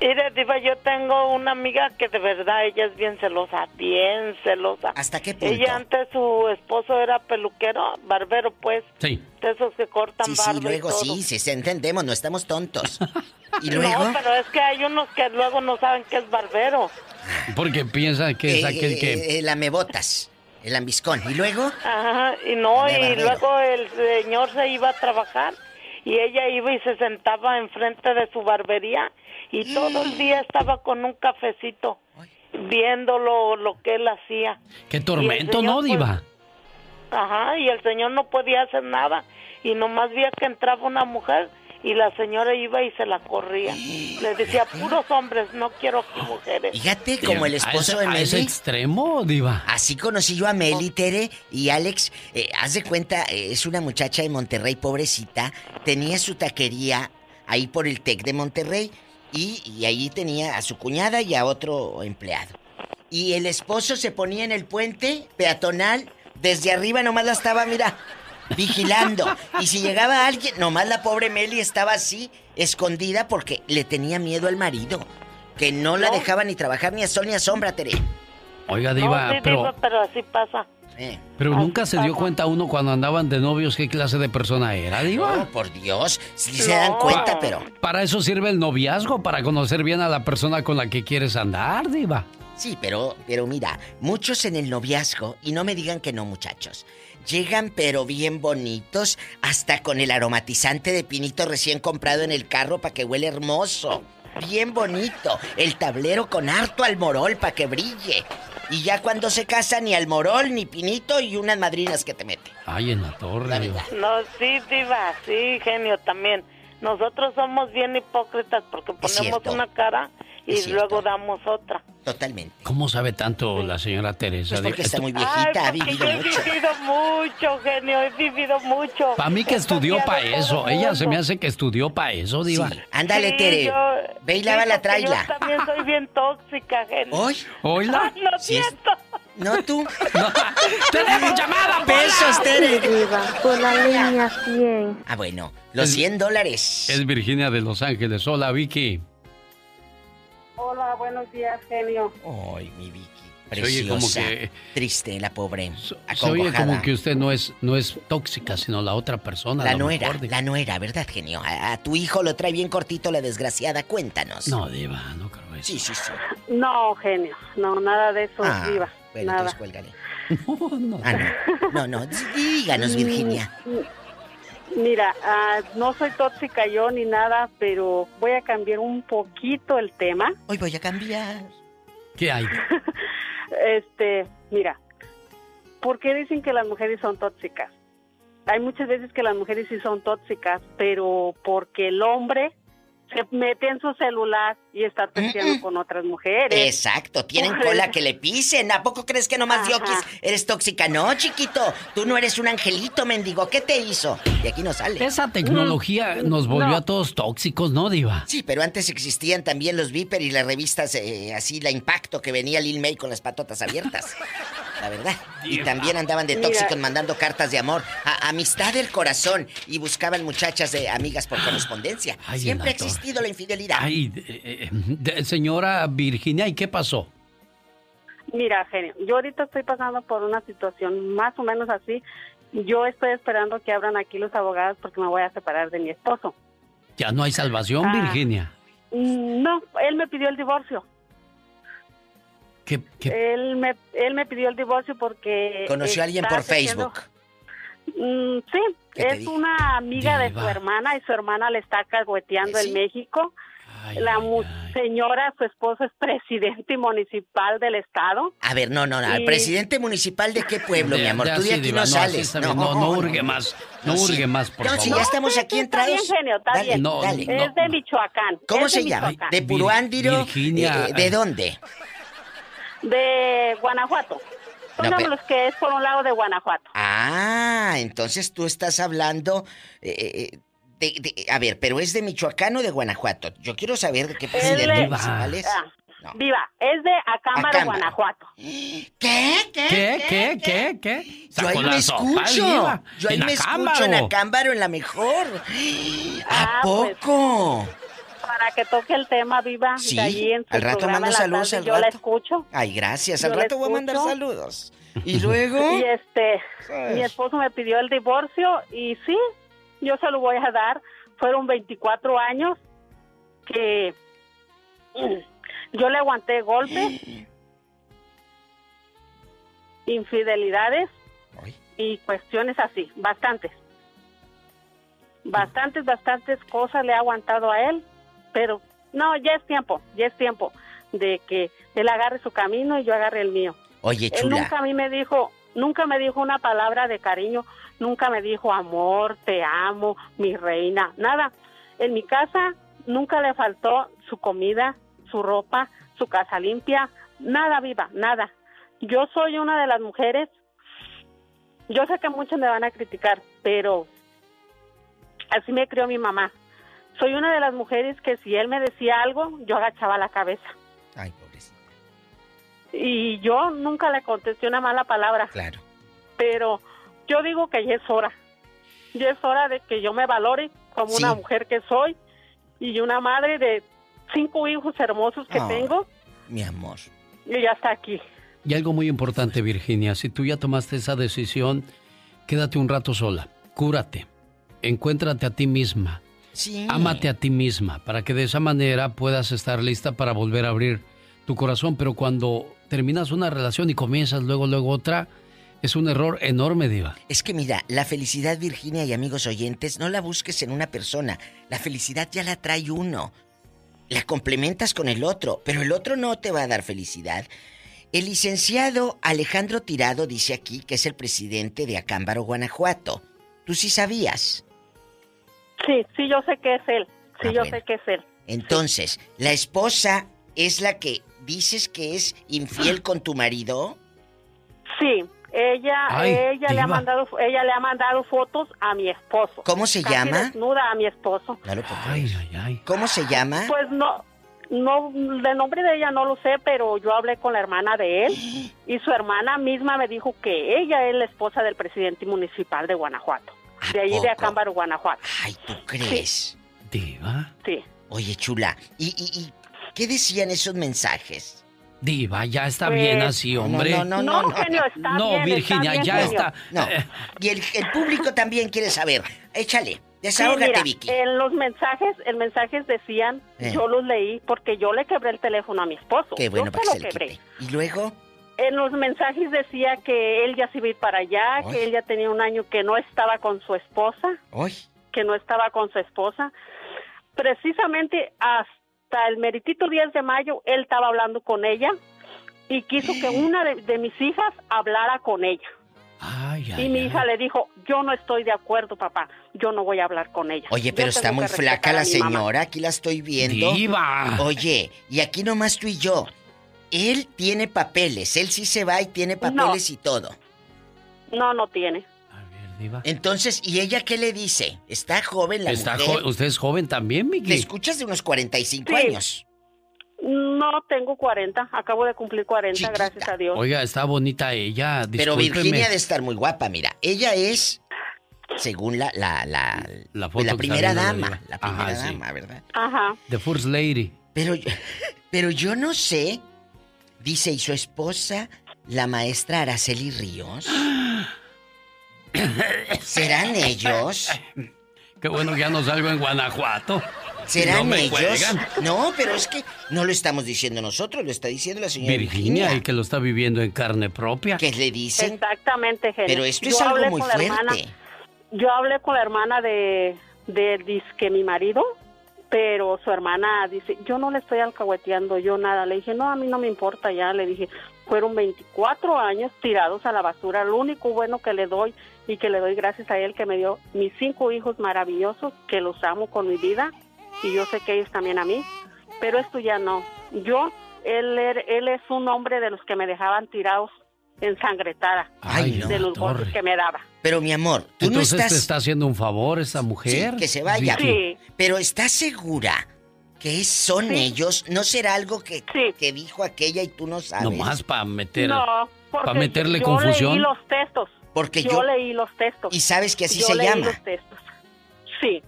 Mire, Diva, yo tengo una amiga que de verdad ella es bien celosa, bien celosa. ¿Hasta qué punto? Ella antes su esposo era peluquero, barbero, pues. Sí. De esos que cortan Sí, sí, barba y luego todo. sí, sí, entendemos, no estamos tontos. [laughs] ¿Y luego? No, pero es que hay unos que luego no saben que es barbero. Porque piensa que es Eh, aquel que... eh, el amebotas, el ambiscón. ¿Y luego? Ajá, y no, y luego el señor se iba a trabajar y ella iba y se sentaba enfrente de su barbería y todo el día estaba con un cafecito viendo lo, lo que él hacía. Qué Y el tormento, señor, ¿no, pues, Diva? Ajá, y el señor no podía hacer nada y nomás veía que entraba una mujer y la señora iba y se la corría. Le decía, puros hombres, no quiero mujeres. Fíjate, como el ¿A esposo de a ese Meli. extremo, Diva? Así conocí yo a Meli, Tere y Alex. Eh, haz de cuenta, eh, es una muchacha de Monterrey, pobrecita. Tenía su taquería ahí por el TEC de Monterrey y, y ahí tenía a su cuñada y a otro empleado. Y el esposo se ponía en el puente peatonal, desde arriba nomás la estaba, mira, vigilando. Y si llegaba alguien, nomás la pobre Meli estaba así, escondida porque le tenía miedo al marido. Que no la No. dejaba ni trabajar ni a sol ni a sombra, Tere. Oiga, No, Diva, sí, pero, Diva, pero así pasa. Eh. pero nunca se dio cuenta uno cuando andaban de novios qué clase de persona era, Diva. No, por Dios, sí se dan cuenta, pero... Para eso sirve el noviazgo, para conocer bien a la persona con la que quieres andar, Diva. Sí, pero, pero mira, muchos en el noviazgo, y no me digan que no, muchachos, llegan pero bien bonitos, hasta con el aromatizante de pinito recién comprado en el carro para que huele hermoso. Bien bonito. El tablero con harto almorol para que brille. Y ya cuando se casa, ni almorol, ni pinito y unas madrinas que te mete. Ay, en la torre, Diva. No, sí, diva, sí, genio, también. Nosotros somos bien hipócritas porque ponemos una cara y Es cierto. luego damos otra. Totalmente. ¿Cómo sabe tanto la señora Teresa? Pues porque está muy Ay, viejita, ha porque vivido yo he mucho. vivido mucho, genio, he vivido mucho. Para mí que He estudió para eso. el Ella se me hace que estudió para eso, Diva. Ándale, Sí, Tere. yo- Ve y sí, lava la traila. Yo también soy bien tóxica, genio. ¿Hoy? ¿Oíla? Ay, lo Sí es- siento. No tú. ¡Tenemos llamada, Besos, Tere. Diva, por la línea 100. Ah, bueno, los Es- 100 dólares. Es Virginia de Los Ángeles. Hola, Vicky. Hola, buenos días, genio. Ay, mi Vicky. Se oye como Preciosa. que- Triste, la pobre. Se oye como que usted no es, no es tóxica, sino la otra persona. La nuera, mejor la nuera, ¿verdad, genio? A, a tu hijo lo trae bien cortito la desgraciada, cuéntanos. No, Diva, no creo eso. Sí, sí, sí. No, genio, no, nada de eso, Ah, viva, bueno, nada. entonces cuélgale. [laughs] No, no. Ah, no. No, no, díganos, Virginia. Mira, ah, no soy tóxica yo ni nada, pero voy a cambiar un poquito el tema. Hoy voy a cambiar. ¿Qué hay? [laughs] Este, mira, ¿por qué dicen que las mujeres son tóxicas? Hay muchas veces que las mujeres sí son tóxicas, pero porque el hombre se mete en su celular y está texteando con otras mujeres. Exacto, tienen cola que le pisen. ¿A poco crees que nomás. Diokis eres tóxica? No, chiquito. Tú no eres un angelito, mendigo. ¿Qué te hizo? Y aquí no sale. Esa tecnología nos volvió a todos tóxicos, ¿no, Diva? Sí, pero antes existían también los Viper y las revistas eh, así, la Impacto, que venía Lil May con las patotas abiertas. [laughs] La verdad. Y también andaban de tóxicos mandando cartas de amor. A amistad del corazón. Y buscaban muchachas de amigas por correspondencia. Ay, Siempre ha existido la infidelidad. Ay, eh, eh, de- señora Virginia, ¿y qué pasó? Mira, genio, yo ahorita estoy pasando por una situación más o menos así. Yo estoy esperando que abran aquí los abogados porque me voy a separar de mi esposo. Ya no hay salvación, Ah. Virginia. Mm, No, él me pidió el divorcio. ¿Qué, qué- Él me él me pidió el divorcio porque Conoció a alguien por Facebook. Mm, sí, ¿Qué te es una amiga de su hermana y su hermana le está cagueteando en México. la mu- señora, su esposo es presidente municipal del estado. A ver, no, no, no. ¿Al Y- presidente municipal de qué pueblo, De- mi amor? de Tú de aquí Diva, no no, sales. bien. No, no urge más. No sí. urge más, por No, si ya estamos aquí Está bien, entrados. genio, está Dale, bien. No, dale. es de Michoacán. ¿Cómo es se llama? ¿De Puruándiro? Virginia. Eh, ¿De dónde? De Guanajuato. No, Pongamos pero- los que es por un lado de Guanajuato. Ah, entonces tú estás hablando eh, eh, de, de- A ver, pero es de Michoacán o de Guanajuato. Yo quiero saber de qué presidente es- municipal es. Ah, Viva, es de Acámbaro, Acámbaro. Guanajuato. ¿Qué? ¿Qué? ¿Qué? ¿Qué? ¿Qué? Yo ahí me escucho. Yo ahí me Acámbaro. escucho en Acámbaro, en la mejor. Ah, ¿A pues, poco? Para que toque el tema, Viva, Sí, de allí en su al rato mando la saludos, tarde, al Yo la rato. escucho. Ay, gracias. Al la rato voy a mandar saludos. Y luego. [laughs] Y este, mi esposo me pidió el divorcio y sí, yo se lo voy a dar. Fueron 24 años que [clears throat] yo le aguanté golpes, [gasps] infidelidades y cuestiones así, bastantes. Bastantes, bastantes cosas le he aguantado a él, pero no, ya es tiempo, ya es tiempo de que él agarre su camino y yo agarre el mío. Oye, Él nunca a mí me dijo, nunca me dijo una palabra de cariño, nunca me dijo amor, te amo, mi reina, nada. En mi casa nunca le faltó su comida, su ropa, su casa limpia, nada viva, nada. Yo soy una de las mujeres, yo sé que muchos me van a criticar, pero así me crió mi mamá. Soy una de las mujeres que si él me decía algo, yo agachaba la cabeza. Ay, pobrecita. Y yo nunca le contesté una mala palabra. Claro. Pero yo digo que ya es hora. Ya es hora de que yo me valore como Sí. una mujer que soy y una madre de cinco hijos hermosos que Ah. tengo Mi amor. y ya está aquí. Y algo muy importante, Virginia, si tú ya tomaste esa decisión, quédate un rato sola, cúrate, encuéntrate a ti misma, Sí. ámate a ti misma, para que de esa manera puedas estar lista para volver a abrir tu corazón. Pero cuando terminas una relación y comienzas luego, luego otra, es un error enorme, Diva. Es que mira, la felicidad, Virginia y amigos oyentes, no la busques en una persona. La felicidad ya la trae uno. La complementas con el otro, pero el otro no te va a dar felicidad. El licenciado Alejandro Tirado dice aquí que es el presidente de Acámbaro, Guanajuato. ¿Tú sí sabías? Sí, sí, yo sé que es él. Sí, Ah, yo bueno. sé que es él. Entonces, ¿la esposa es la que dices que es infiel con tu marido? Sí, ella, Ay, ella le ha mandado, ella le ha mandado fotos a mi esposo. ¿Cómo se Casi llama? Desnuda a mi esposo. Claro que ¿Cómo se llama? Pues no, no, de nombre de ella no lo sé, pero yo hablé con la hermana de él [gasps] y su hermana misma me dijo que ella es la esposa del presidente municipal de Guanajuato, de ahí de poco? Acámbaro, Guanajuato. Ay, ¿tú crees? Diva. Sí. Oye, chula, ¿y, y, y qué decían esos mensajes? Diva, ya está Pues, bien así, No, hombre. No, no, no, no. está No, bien, Virginia, está bien, ya está. No. Y el, el público también quiere saber. Échale, Sí, desahógate, mira, Vicky. En los mensajes, en mensajes decían, Eh. yo los leí porque yo le quebré el teléfono a mi esposo. Qué bueno yo para se que lo se quebré. quite. ¿Y luego? En los mensajes decía que él ya se iba a ir para allá, Ay. que él ya tenía un año que no estaba con su esposa, Ay, que no estaba con su esposa. Precisamente hasta el meritito 10 de mayo, él estaba hablando con ella y quiso que una de, de mis hijas hablara con ella. Ay, y mi hija le dijo, yo no estoy de acuerdo, papá, yo no voy a hablar con ella. Oye, pero está muy flaca la mi mamá". señora, aquí la estoy viendo. Diva. Oye, y aquí nomás tú y yo. Él tiene papeles, él sí se va y tiene papeles y todo. No, no tiene. Entonces, ¿y ella qué le dice? Está joven la Está mujer. jo- ¿Usted es joven también, Miki? escuchas de unos 45 Sí. años. No tengo 40, acabo de cumplir 40, gracias a Dios. Oiga, está bonita ella. Pero. Virginia de estar muy guapa, mira. Ella es, según la, la, la, La foto la que primera dama. la primera Ajá, sí. dama, ¿verdad? Ajá. The First Lady. Pero, pero yo no sé, dice, ¿y su esposa, la maestra Araceli Ríos? ¿Serán ellos? Qué bueno que ya no salgo en Guanajuato. ¿Serán No me ellos? cuelgan. No, pero es que no lo estamos diciendo nosotros, lo está diciendo la señora Virginia, Virginia. y que lo está viviendo en carne propia. ¿Qué le dicen? Exactamente, genio. Pero esto Yo es algo muy con la hermana- fuerte. yo hablé con la hermana de, de disque mi marido, pero su hermana dice, yo no le estoy alcahueteando yo nada. Le dije, no, a mí no me importa ya. Le dije, fueron 24 años tirados a la basura. Lo único bueno que le doy y que le doy gracias a él que me dio mis cinco hijos maravillosos, que los amo con mi vida y yo sé que ellos también a mí. Pero esto ya no. Yo, él, er- él es un hombre de los que me dejaban tirados ensangretada Ay, no, de los torre. golpes que me daba. Pero mi amor, tú Entonces no te estás... está haciendo un favor esa mujer. Sí, que se vaya. Vicky. Pero ¿estás segura que son ellos? ¿No será algo que, que dijo aquella y tú no sabes? Nomás para meter. No, para meterle yo confusión. leí los textos. Porque yo, yo- leí los textos. Y sabes que así Yo se leí llama. los textos. Sí,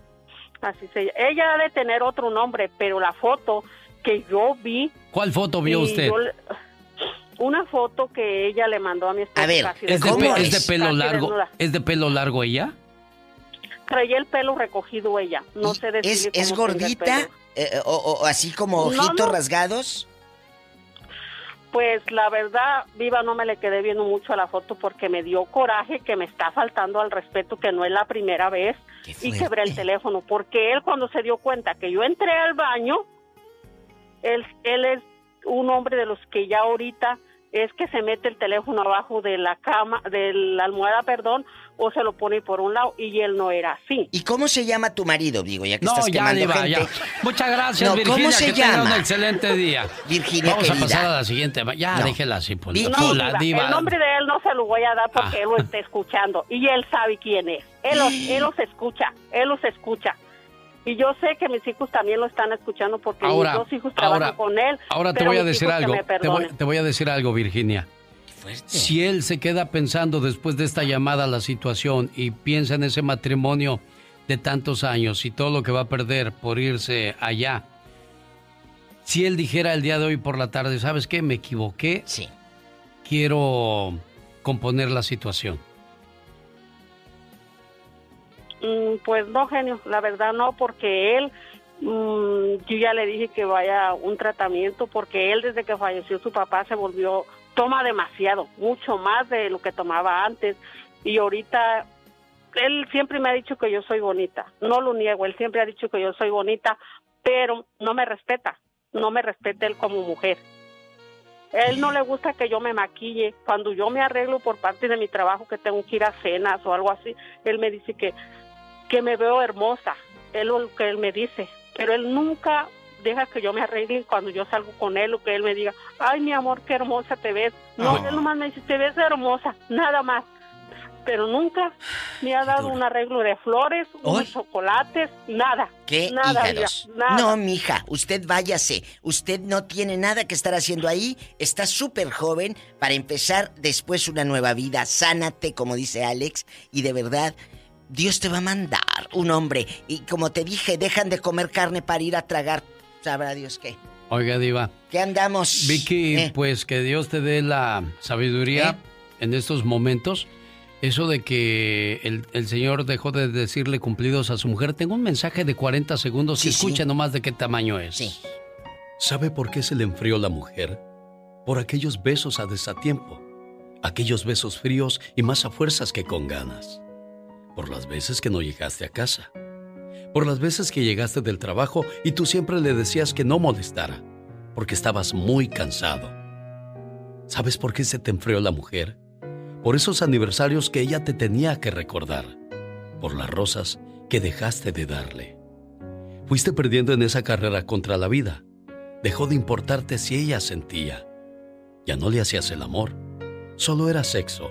así se Ella ha de tener otro nombre, pero la foto que yo vi... ¿Cuál foto vio usted? yo una foto que ella le mandó a mi esposo. A ver, casi ¿Es de, pe- desnuda, es de pelo casi largo? desnuda. ¿Es de pelo largo ella? Traía el pelo recogido ella. No sé ¿Es, decirle es cómo el gordita? pelo. Eh, o, o así como No, ojitos no. rasgados? Pues la verdad, Viva, no me le quedé viendo mucho a la foto porque me dio coraje que me está faltando al respeto, que no es la primera vez, y quebré el teléfono, porque él cuando se dio cuenta que yo entré al baño, él, él es un hombre de los que ya ahorita es que se mete el teléfono abajo de la cama, de la almohada, perdón, o se lo pone por un lado, y él no era así. ¿Y cómo se llama tu marido, digo, ya que No, estás ya, quemando Diva, gente? ya. Muchas gracias, No, Virginia. ¿cómo se que tenga un llama? excelente día. Virginia, Vamos querida. a pasar a la siguiente. Ya, No. déjela así, pues. Vicky. No, la diva. El nombre de él no se lo voy a dar porque Ah. él lo está escuchando y él sabe quién es. Él los, él los escucha, él los escucha. Y yo sé que mis hijos también lo están escuchando porque Ahora, mis dos hijos trabajan ahora, con él. Ahora te voy a decir algo. voy, te voy a decir algo, Virginia. Si él se queda pensando después de esta llamada la situación y piensa en ese matrimonio de tantos años y todo lo que va a perder por irse allá, si él dijera el día de hoy por la tarde, ¿sabes qué? Me equivoqué. Sí. Quiero componer la situación. Mm, pues no, genio, la verdad no, porque él, mm, yo ya le dije que vaya a un tratamiento, porque él desde que falleció su papá se volvió, toma demasiado, mucho más de lo que tomaba antes, y ahorita él siempre me ha dicho que yo soy bonita, no lo niego, él siempre ha dicho que yo soy bonita, pero no me respeta, no me respeta él como mujer. Él no le gusta que yo me maquille. Cuando yo me arreglo por parte de mi trabajo, que tengo que ir a cenas o algo así, él me dice que, que me veo hermosa. Es lo que él me dice. Pero él nunca deja que yo me arregle cuando yo salgo con él o que él me diga, ay, mi amor, qué hermosa te ves. No, Ah. él nomás me dice, te ves hermosa, nada más. Pero nunca me ha dado un arreglo de flores, unos chocolates, nada. ¿Qué nada, mira, nada. No, mija, usted váyase. Usted no tiene nada que estar haciendo ahí. Está súper joven para empezar después una nueva vida. Sánate, como dice Alex. Y de verdad, Dios te va a mandar un hombre. Y como te dije, dejan de comer carne para ir a tragar. Sabrá Dios qué. Oiga, Diva. ¿Qué andamos? Vicky, Eh. pues que Dios te dé la sabiduría en estos momentos. Eso de que el, el Señor dejó de decirle cumplidos a su mujer. Tengo un mensaje de 40 segundos Sí, y sí. escucha nomás de qué tamaño es. ¿Sabe por qué se le enfrió la mujer? Por aquellos besos a desatiempo. Aquellos besos fríos y más a fuerzas que con ganas. Por las veces que no llegaste a casa. Por las veces que llegaste del trabajo y tú siempre le decías que no molestara. Porque estabas muy cansado. ¿Sabes por qué se te enfrió la mujer? por esos aniversarios que ella te tenía que recordar, por las rosas que dejaste de darle. Fuiste perdiendo en esa carrera contra la vida. Dejó de importarte si ella sentía. Ya no le hacías el amor, solo era sexo,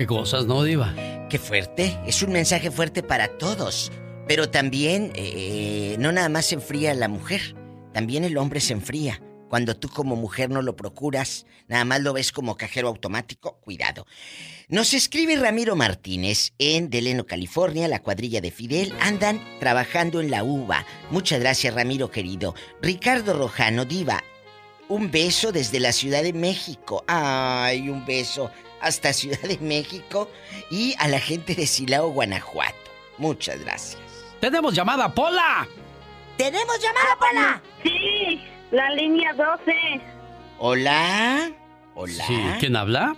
¿Qué cosas, no, Diva? Qué fuerte. Es un mensaje fuerte para todos. Pero también, eh, no nada más se enfría la mujer, también el hombre se enfría. Cuando tú como mujer no lo procuras, nada más lo ves como cajero automático, cuidado. Nos escribe Ramiro Martínez en Deleno, California, la cuadrilla de Fidel. Andan trabajando en la uva. Muchas gracias, Ramiro querido. Ricardo Rojano, diva. Un beso desde la Ciudad de México. Ay, un beso hasta [laughs] Ciudad de México y a la gente de Silao, Guanajuato. Muchas gracias. ¡Tenemos llamada, Pola! ¿Tenemos llamada, Pola? Sí, la línea 12. Hola. Hola. Sí, ¿quién habla?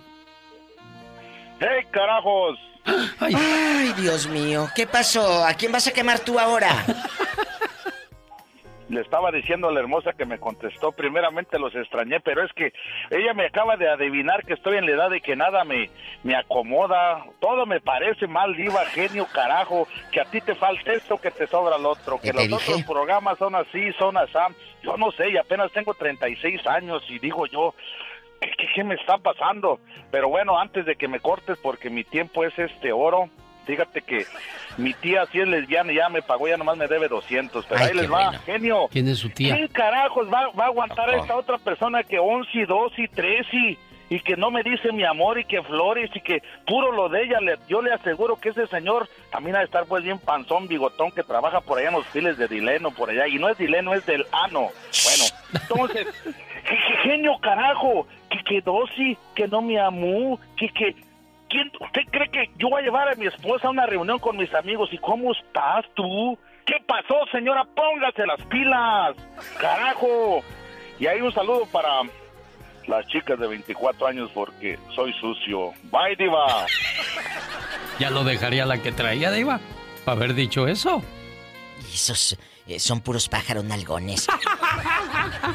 ¡Hey, carajos! [gasps] Ay. Ay, Dios mío, ¿qué pasó? ¿A quién vas a quemar tú ahora? [laughs] le estaba diciendo a la hermosa que me contestó, primeramente los extrañé, pero es que ella me acaba de adivinar que estoy en la edad de que nada me, me acomoda, todo me parece mal, diva, genio, carajo, que a ti te falta esto, que te sobra el otro, que los otros programas son así, son así, yo no sé, y apenas tengo 36 años y digo yo, ¿qué, qué, qué me está pasando? Pero bueno, antes de que me cortes, porque mi tiempo es este oro, Fíjate que mi tía sí es lesbiana y ya me pagó, ya nomás me debe 200, pero ahí les va, genio. ¿Quién es su tía? ¿Quién carajos va, va a aguantar a esta otra persona que 11 y 12 y 13 y, y que no me dice mi amor y que flores y que puro lo de ella? Le, yo le aseguro que ese señor también ha de estar pues bien panzón, bigotón, que trabaja por allá en los files de Dileno, por allá. Y no es Dileno, es del ano. Bueno, entonces, [laughs] genio carajo, que que 12, que no me amó, que que ¿Quién, ¿Usted cree que yo voy a llevar a mi esposa a una reunión con mis amigos? ¿Y cómo estás tú? ¿Qué pasó, señora? Póngase las pilas. Carajo. Y hay un saludo para las chicas de 24 años porque soy sucio. Bye, diva. Ya lo dejaría la que traía, diva, para haber dicho eso. Esos eh, son puros pájaros nalgones.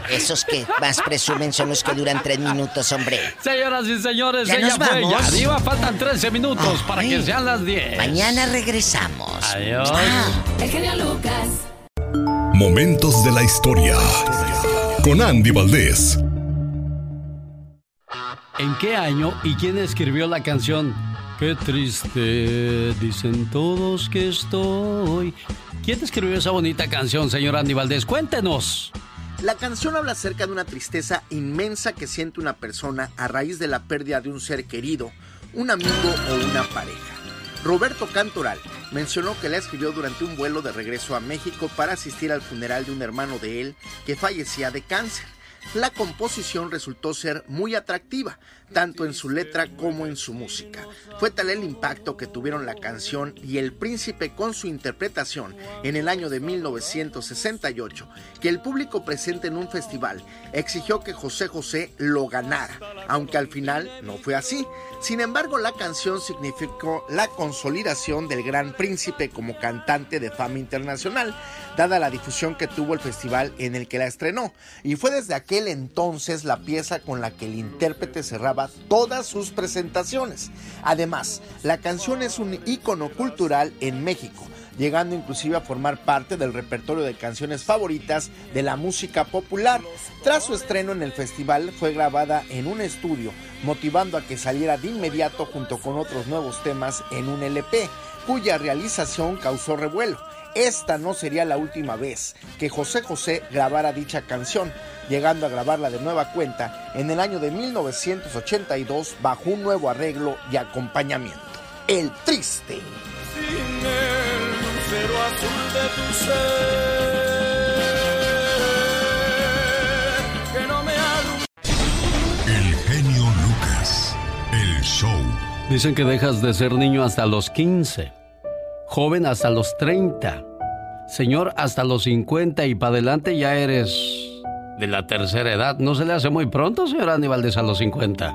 Esos que más presumen son los que duran tres minutos, hombre. Señoras y señores, ¿Ya nos fue vamos? ya. Diva, faltan 13 minutos para que sean las 10. Mañana regresamos. Adiós. El genio Lucas. Momentos de la historia. Con Andy Valdés. ¿En qué año y quién escribió la canción? Qué triste, dicen todos que estoy. ¿Quién escribió esa bonita canción, señor Andy Valdés? Cuéntenos. La canción habla acerca de una tristeza inmensa que siente una persona a raíz de la pérdida de un ser querido, un amigo o una pareja. Roberto Cantoral mencionó que la escribió durante un vuelo de regreso a México para asistir al funeral de un hermano de él que fallecía de cáncer. La composición resultó ser muy atractiva, tanto en su letra como en su música. Fue tal el impacto que tuvieron la canción y el príncipe con su interpretación en el año de 1968, que el público presente en un festival exigió que José José lo ganara, aunque al final no fue así. Sin embargo, la canción significó la consolidación del gran príncipe como cantante de fama internacional, dada la difusión que tuvo el festival en el que la estrenó, y fue desde aquel entonces la pieza con la que el intérprete cerraba todas sus presentaciones. Además, la canción es un ícono cultural en México, llegando inclusive a formar parte del repertorio de canciones favoritas de la música popular. Tras su estreno en el festival fue grabada en un estudio, motivando a que saliera de inmediato junto con otros nuevos temas en un LP, cuya realización causó revuelo. Esta no sería la última vez que José José grabara dicha canción, llegando a grabarla de nueva cuenta en el año de 1982 bajo un nuevo arreglo y acompañamiento. El Triste. Sin el lucero azul de tu ser, que no me alumbra. El genio Lucas. El show. Dicen que dejas de ser niño hasta los 15, joven hasta los 30, señor hasta los 50 y para adelante ya eres de la tercera edad. ¿No se le hace muy pronto, señor Aníbal, a los 50?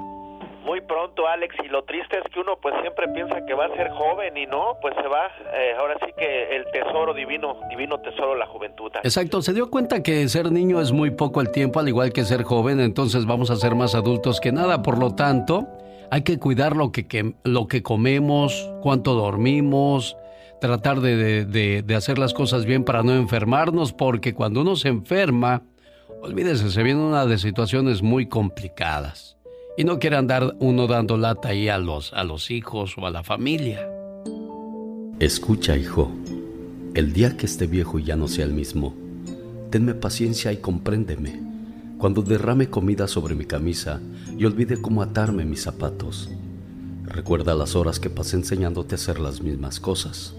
Muy pronto, Alex, y lo triste es que uno pues siempre piensa que va a ser joven y no, pues se va. Eh, ahora sí que el tesoro divino, divino tesoro, la juventud. Exacto, se dio cuenta que ser niño es muy poco el tiempo, al igual que ser joven, entonces vamos a ser más adultos que nada, por lo tanto hay que cuidar lo que, lo que comemos, cuánto dormimos, tratar de, hacer las cosas bien para no enfermarnos, porque cuando uno se enferma, olvídese, se viene una de situaciones muy complicadas. Y no quiere andar uno dando lata ahí a los, a los hijos o a la familia. Escucha, hijo, el día que esté viejo y ya no sea el mismo, tenme paciencia y compréndeme cuando derrame comida sobre mi camisa y olvide cómo atarme mis zapatos. Recuerda las horas que pasé enseñándote a hacer las mismas cosas.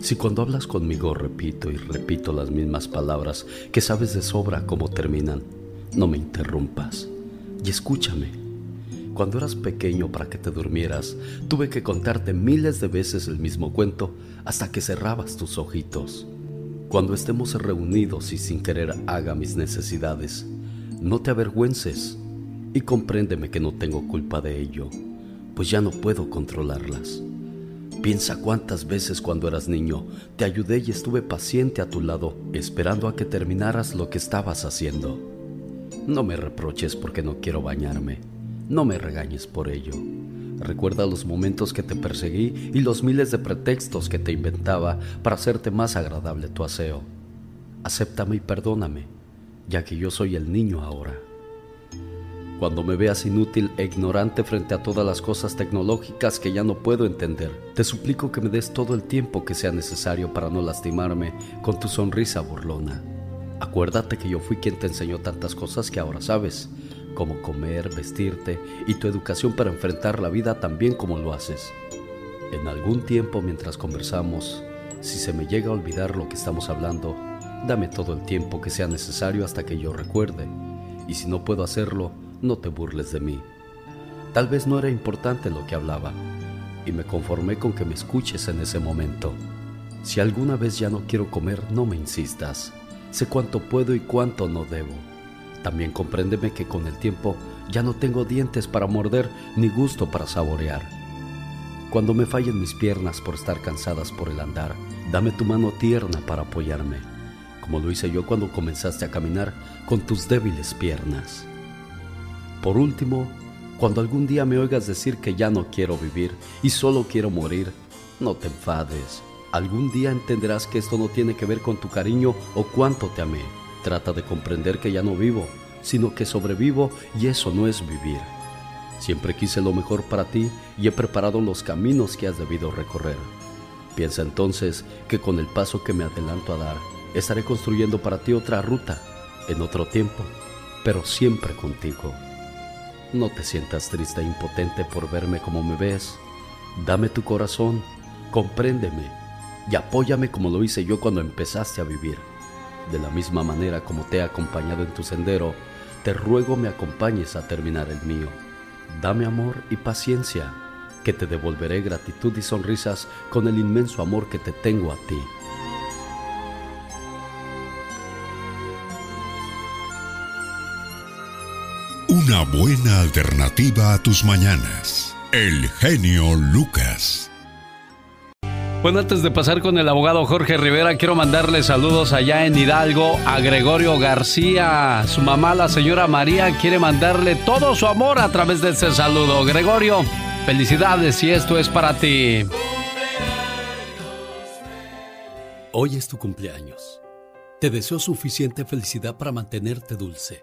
Si cuando hablas conmigo repito y repito las mismas palabras que sabes de sobra cómo terminan, no me interrumpas y escúchame. Cuando eras pequeño para que te durmieras, tuve que contarte miles de veces el mismo cuento hasta que cerrabas tus ojitos. Cuando estemos reunidos y sin querer haga mis necesidades, no te avergüences y compréndeme que no tengo culpa de ello, pues ya no puedo controlarlas. Piensa cuántas veces cuando eras niño te ayudé y estuve paciente a tu lado, esperando a que terminaras lo que estabas haciendo. No me reproches porque no quiero bañarme, no me regañes por ello. Recuerda los momentos que te perseguí y los miles de pretextos que te inventaba para hacerte más agradable tu aseo. Acéptame y perdóname ya que yo soy el niño ahora. Cuando me veas inútil e ignorante frente a todas las cosas tecnológicas que ya no puedo entender, te suplico que me des todo el tiempo que sea necesario para no lastimarme con tu sonrisa burlona. Acuérdate que yo fui quien te enseñó tantas cosas que ahora sabes, como comer, vestirte y tu educación para enfrentar la vida tan bien como lo haces. En algún tiempo mientras conversamos, si se me llega a olvidar lo que estamos hablando, Dame todo el tiempo que sea necesario hasta que yo recuerde, y si no puedo hacerlo, no te burles de mí. Tal vez no era importante lo que hablaba, y me conformé con que me escuches en ese momento. Si alguna vez ya no quiero comer, no me insistas. Sé cuánto puedo y cuánto no debo. También compréndeme que con el tiempo ya no tengo dientes para morder ni gusto para saborear. Cuando me fallen mis piernas por estar cansadas por el andar, dame tu mano tierna para apoyarme como lo hice yo cuando comenzaste a caminar con tus débiles piernas. Por último, cuando algún día me oigas decir que ya no quiero vivir y solo quiero morir, no te enfades. Algún día entenderás que esto no tiene que ver con tu cariño o cuánto te amé. Trata de comprender que ya no vivo, sino que sobrevivo y eso no es vivir. Siempre quise lo mejor para ti y he preparado los caminos que has debido recorrer. Piensa entonces que con el paso que me adelanto a dar, Estaré construyendo para ti otra ruta, en otro tiempo, pero siempre contigo. No te sientas triste e impotente por verme como me ves. Dame tu corazón, compréndeme y apóyame como lo hice yo cuando empezaste a vivir. De la misma manera como te he acompañado en tu sendero, te ruego me acompañes a terminar el mío. Dame amor y paciencia, que te devolveré gratitud y sonrisas con el inmenso amor que te tengo a ti. Una buena alternativa a tus mañanas. El genio Lucas. Bueno, antes de pasar con el abogado Jorge Rivera, quiero mandarle saludos allá en Hidalgo a Gregorio García. Su mamá, la señora María, quiere mandarle todo su amor a través de este saludo. Gregorio, felicidades y esto es para ti. Hoy es tu cumpleaños. Te deseo suficiente felicidad para mantenerte dulce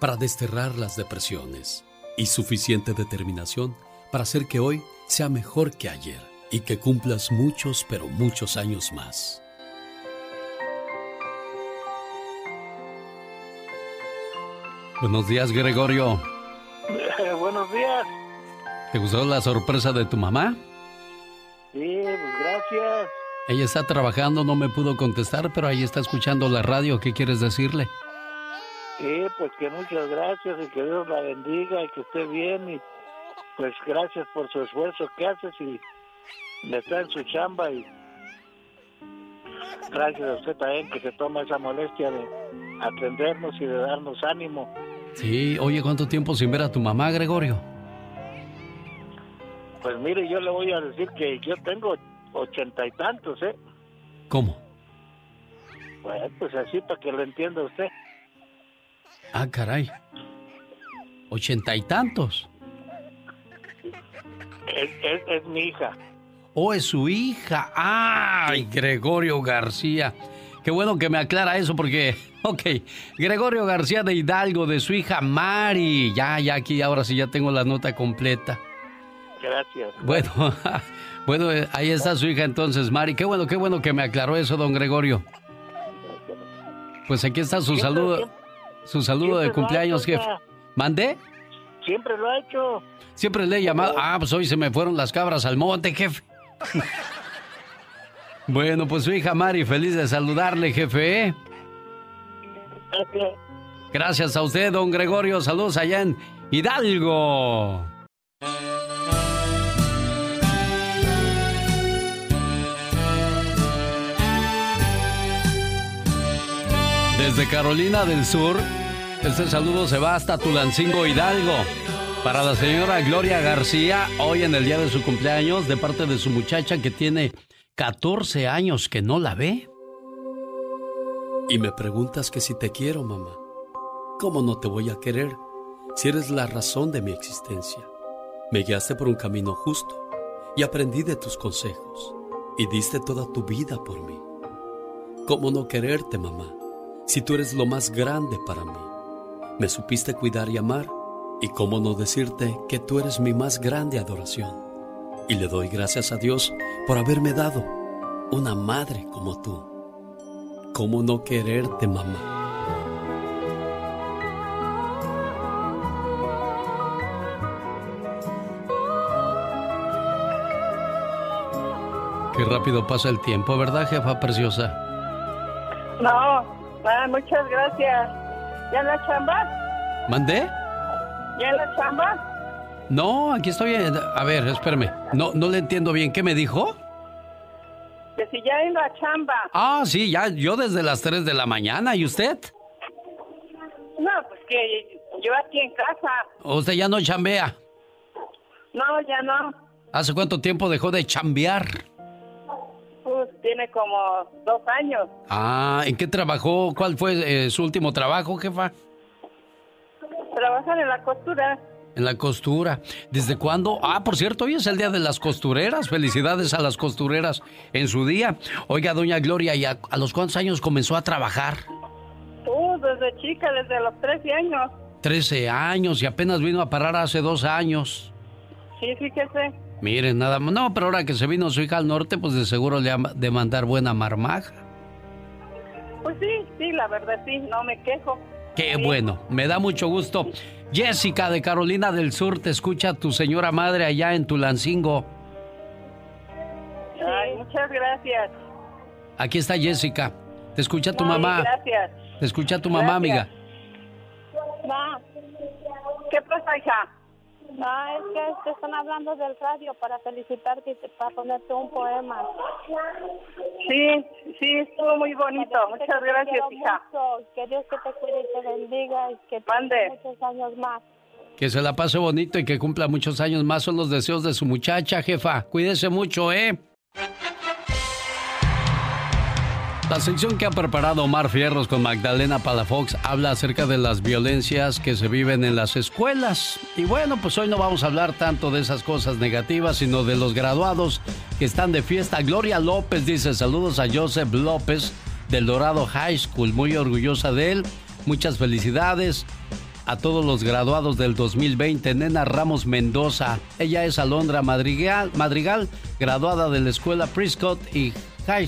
desterrar las depresiones y suficiente determinación para hacer que hoy sea mejor que ayer y que cumplas muchos, pero muchos años más. Buenos días, Gregorio. [laughs] buenos días. ¿Te gustó la sorpresa de tu mamá? Sí, pues gracias. Ella está trabajando, no me pudo contestar, pero ahí está escuchando la radio. ¿Qué quieres decirle? Sí, pues que muchas gracias y que Dios la bendiga y que esté bien y pues gracias por su esfuerzo que haces y le está en su chamba y gracias a usted también que se toma esa molestia de atendernos y de darnos ánimo. Sí, oye, ¿cuánto tiempo sin ver a tu mamá, Gregorio? Pues mire, yo le voy a decir que yo tengo ochenta y tantos, ¿eh? ¿Cómo? Bueno, pues así para que lo entienda usted. Ah, caray. ¿Ochenta y tantos? Es, mi hija. Oh, es su hija. ¡Ay, Gregorio García! Qué bueno que me aclara eso porque, [laughs] ok, Gregorio García de Hidalgo, de su hija Mari. Ya, ya aquí, ahora sí ya tengo la nota completa. Gracias. Bueno, [laughs] bueno, ahí está su hija entonces, Mari. Qué bueno, qué bueno que me aclaró eso, don Gregorio. Pues aquí está su saludo, su saludo de cumpleaños, jefe. ¿Mandé? Siempre lo ha hecho. Siempre le he llamado. Ah, pues hoy se me fueron las cabras al monte, jefe. [laughs] bueno, pues su hija Mari, feliz de saludarle, jefe. ¿eh? Gracias a usted, don Gregorio. Saludos allá en Hidalgo. Desde Carolina del Sur, este saludo se va hasta Tulancingo Hidalgo. Para la señora Gloria García, hoy en el día de su cumpleaños, de parte de su muchacha que tiene 14 años que no la ve. Y me preguntas que si te quiero, mamá. ¿Cómo no te voy a querer si eres la razón de mi existencia? Me guiaste por un camino justo y aprendí de tus consejos y diste toda tu vida por mí. ¿Cómo no quererte, mamá? si tú eres lo más grande para mí. Me supiste cuidar y amar, y cómo no decirte que tú eres mi más grande adoración. Y le doy gracias a Dios por haberme dado una madre como tú. ¿Cómo no quererte, mamá? Qué rápido pasa el tiempo, ¿verdad, jefa preciosa? No, muchas gracias. ¿Ya en la chamba? ¿Mandé? ¿Ya en la chamba? No, aquí estoy. A ver, espérame. No, no le entiendo bien. ¿Qué me dijo? Que si ya en la chamba. Ah, sí, ya. Yo desde las 3 de la mañana. ¿Y usted? No, pues que yo aquí en casa. ¿Usted ya no chambea? No, ya no. ¿Hace cuánto tiempo dejó de chambear? Tiene como dos años. Ah, ¿en qué trabajó? ¿Cuál fue eh, su último trabajo, jefa? Trabajar en la costura. En la costura. ¿Desde cuándo? Ah, por cierto, hoy es el día de las costureras. Felicidades a las costureras en su día. Oiga, doña Gloria, ¿y a, los cuántos años comenzó a trabajar? Uh, desde chica, desde los 13 años. 13 años y apenas vino a parar hace dos años. Sí, fíjese. Miren, nada más. No, pero ahora que se vino su hija al norte, pues de seguro le ha de mandar buena marmaja. Pues sí, sí, la verdad sí, no me quejo. Qué bueno, me da mucho gusto. Jessica de Carolina del Sur, te escucha tu señora madre allá en Tulancingo. Ay, muchas gracias. Aquí está Jessica. Te escucha tu mamá. Gracias. Te escucha tu mamá, amiga. ¿Qué pasa, hija? No, es que te están hablando del radio para felicitarte y para ponerte un poema. Sí, sí, estuvo muy bonito. Muchas gracias, hija. Que Dios que te cuide y te bendiga y que te muchos años más. Que se la pase bonito y que cumpla muchos años más son los deseos de su muchacha, jefa. Cuídese mucho, ¿eh? La sección que ha preparado Omar Fierros con Magdalena Palafox habla acerca de las violencias que se viven en las escuelas. Y bueno, pues hoy no vamos a hablar tanto de esas cosas negativas, sino de los graduados que están de fiesta. Gloria López dice saludos a Joseph López del Dorado High School, muy orgullosa de él. Muchas felicidades. a todos los graduados del 2020. Nena Ramos Mendoza. Ella es Alondra Madrigal, Madrigal graduada de la escuela Prescott y High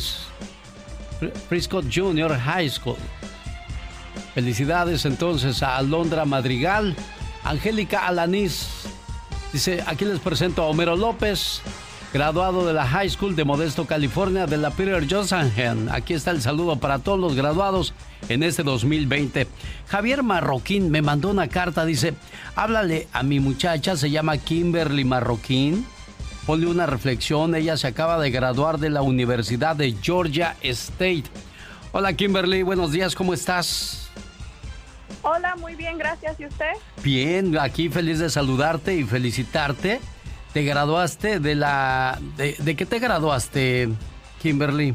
Prescott Junior High School. Felicidades entonces a Alondra Madrigal. Angélica Alanís. Dice, aquí les presento a Homero López, graduado de la High School de Modesto, California, de la Peter Johnson. Aquí está el saludo para todos los graduados en este 2020. Javier Marroquín me mandó una carta, dice, háblale a mi muchacha, se llama Kimberly Marroquín. Ponle una reflexión, ella se acaba de graduar de la Universidad de Georgia State. Hola Kimberly, buenos días, ¿cómo estás? Hola, muy bien, gracias. ¿Y usted? Bien, aquí feliz de saludarte y felicitarte. ¿Te graduaste de la... ¿De, de qué te graduaste, Kimberly?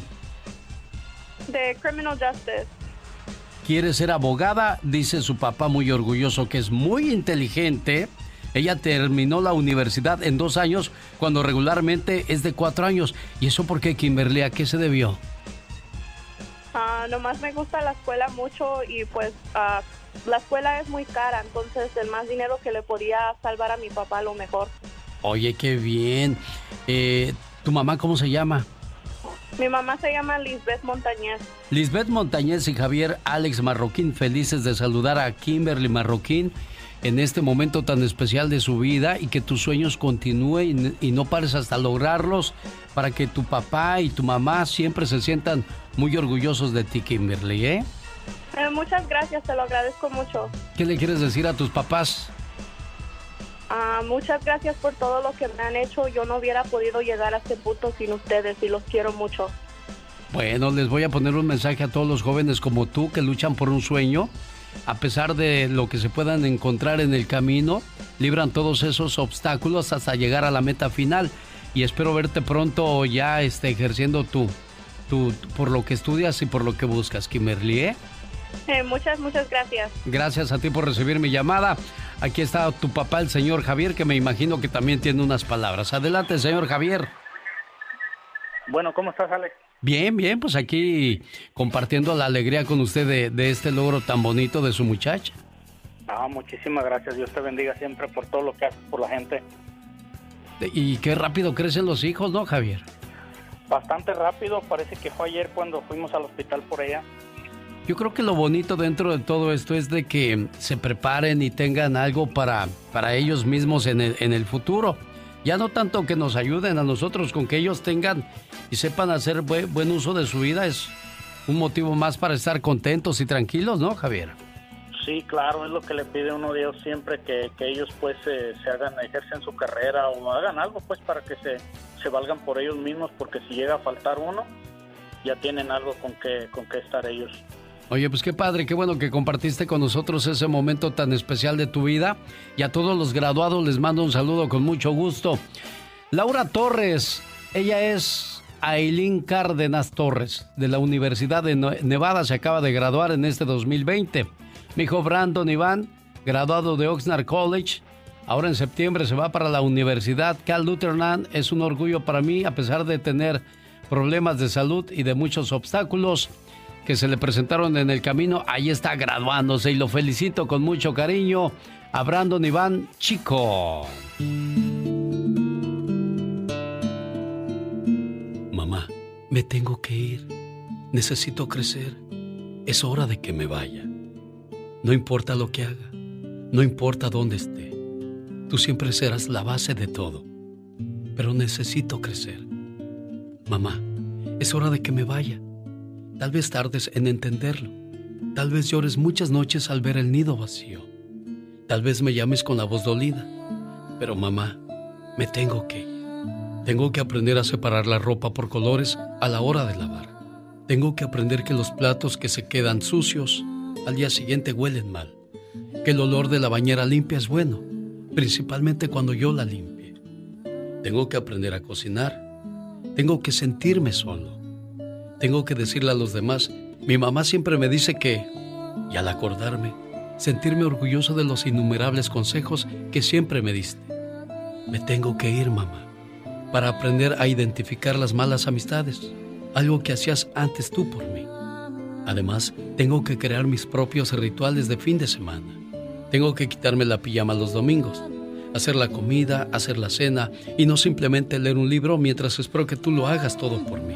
De Criminal Justice. Quiere ser abogada, dice su papá muy orgulloso que es muy inteligente. Ella terminó la universidad en dos años cuando regularmente es de cuatro años. ¿Y eso por qué, Kimberly? ¿A qué se debió? Ah, nomás me gusta la escuela mucho y pues ah, la escuela es muy cara, entonces el más dinero que le podía salvar a mi papá lo mejor. Oye, qué bien. Eh, ¿Tu mamá cómo se llama? Mi mamá se llama Lisbeth Montañez. Lisbeth Montañez y Javier Alex Marroquín, felices de saludar a Kimberly Marroquín en este momento tan especial de su vida y que tus sueños continúen y no pares hasta lograrlos para que tu papá y tu mamá siempre se sientan muy orgullosos de ti, Kimberly, ¿eh? Eh, muchas gracias, te lo agradezco mucho. ¿Qué le quieres decir a tus papás? Ah, muchas gracias por todo lo que me han hecho. Yo no hubiera podido llegar a este punto sin ustedes y los quiero mucho. Bueno, les voy a poner un mensaje a todos los jóvenes como tú que luchan por un sueño. A pesar de lo que se puedan encontrar en el camino, libran todos esos obstáculos hasta llegar a la meta final. Y espero verte pronto ya este, ejerciendo tú, tú, por lo que estudias y por lo que buscas, Kimberly. ¿eh? Eh, muchas, muchas gracias. Gracias a ti por recibir mi llamada. Aquí está tu papá, el señor Javier, que me imagino que también tiene unas palabras. Adelante, señor Javier. Bueno, ¿cómo estás, Alex? Bien, bien, pues aquí compartiendo la alegría con usted de, de este logro tan bonito de su muchacha. Ah, muchísimas gracias. Dios te bendiga siempre por todo lo que haces por la gente. Y qué rápido crecen los hijos, ¿no, Javier? Bastante rápido. Parece que fue ayer cuando fuimos al hospital por ella. Yo creo que lo bonito dentro de todo esto es de que se preparen y tengan algo para, para ellos mismos en el, en el futuro. Ya no tanto que nos ayuden a nosotros, con que ellos tengan y sepan hacer buen, uso de su vida es un motivo más para estar contentos y tranquilos, ¿no, Javier? Sí, claro, es lo que le pide uno de ellos siempre, que, que ellos pues se, se hagan, ejercen su carrera o hagan algo pues para que se, se valgan por ellos mismos, porque si llega a faltar uno, ya tienen algo con que, con que estar ellos. Oye, pues qué padre, qué bueno que compartiste con nosotros ese momento tan especial de tu vida. Y a todos los graduados les mando un saludo con mucho gusto. Laura Torres, ella es Aileen Cárdenas Torres, de la Universidad de Nevada, se acaba de graduar en este 2020. Mi hijo Brandon Iván, graduado de Oxnard College, ahora en septiembre se va para la Universidad Cal Lutheran. Es un orgullo para mí, a pesar de tener problemas de salud y de muchos obstáculos que se le presentaron en el camino, ahí está graduándose y lo felicito con mucho cariño a Brandon Iván Chico. Me tengo que ir. Necesito crecer. Es hora de que me vaya. No importa lo que haga, no importa dónde esté. Tú siempre serás la base de todo. Pero necesito crecer. Mamá, es hora de que me vaya. Tal vez tardes en entenderlo. Tal vez llores muchas noches al ver el nido vacío. Tal vez me llames con la voz dolida. Pero mamá, me tengo que ir. Tengo que aprender a separar la ropa por colores a la hora de lavar. Tengo que aprender que los platos que se quedan sucios al día siguiente huelen mal. Que el olor de la bañera limpia es bueno, principalmente cuando yo la limpie. Tengo que aprender a cocinar. Tengo que sentirme solo tengo que decirle a los demás, mi mamá siempre me dice que, y al acordarme, sentirme orgulloso de los innumerables consejos que siempre me diste. Me tengo que ir, mamá, para aprender a identificar las malas amistades, algo que hacías antes tú por mí. Además, tengo que crear mis propios rituales de fin de semana. Tengo que quitarme la pijama los domingos, hacer la comida, hacer la cena y no simplemente leer un libro mientras espero que tú lo hagas todo por mí.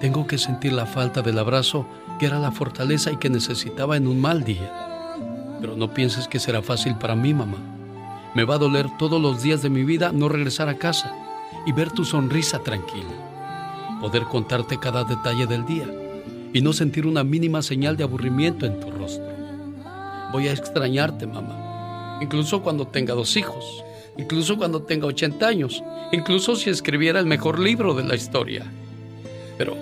Tengo que sentir la falta del abrazo que era la fortaleza y que necesitaba en un mal día. Pero no pienses que será fácil para mí, mamá. Me va a doler todos los días de mi vida no regresar a casa y ver tu sonrisa tranquila. Poder contarte cada detalle del día y no sentir una mínima señal de aburrimiento en tu rostro. Voy a extrañarte, mamá. Incluso cuando tenga dos hijos. Incluso cuando tenga 80 años. Incluso si escribiera el mejor libro de la historia. Pero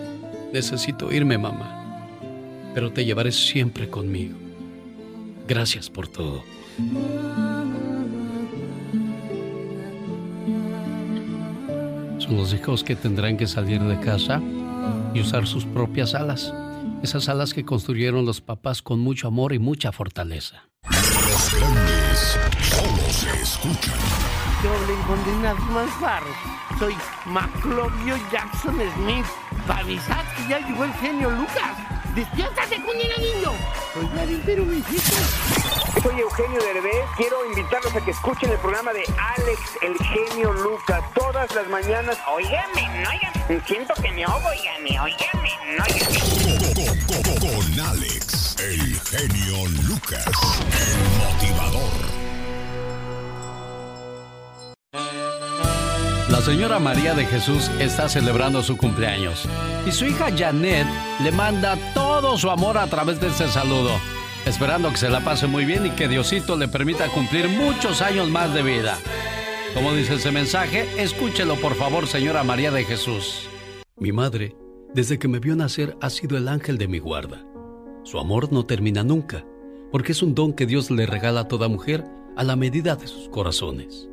necesito irme, mamá. Pero te llevaré siempre conmigo. Gracias por todo. Los hijos que tendrán que salir de casa y usar sus propias alas. Esas alas que construyeron los papás con mucho amor y mucha fortaleza. Los grandes solo se escuchan. Doble condenas más farros. Soy Maclovio Jackson Smith. Para avisar que ya llegó el genio Lucas. ¡Despiértate, cuñera niño! Soy Vladimir pero Soy Eugenio Derbez. Quiero invitarlos a que escuchen el programa de Alex, el genio Lucas, todas las mañanas. Óigame, no, óigame. Siento que me oigo, óigame, óigame, no, óigame. Con Alex, el genio Lucas, el motivador. La señora María de Jesús está celebrando su cumpleaños y su hija Janet le manda todo su amor a través de este saludo, esperando que se la pase muy bien y que Diosito le permita cumplir muchos años más de vida. Como dice ese mensaje, escúchelo por favor, señora María de Jesús. Mi madre, desde que me vio nacer, ha sido el ángel de mi guarda. Su amor no termina nunca, porque es un don que Dios le regala a toda mujer a la medida de sus corazones.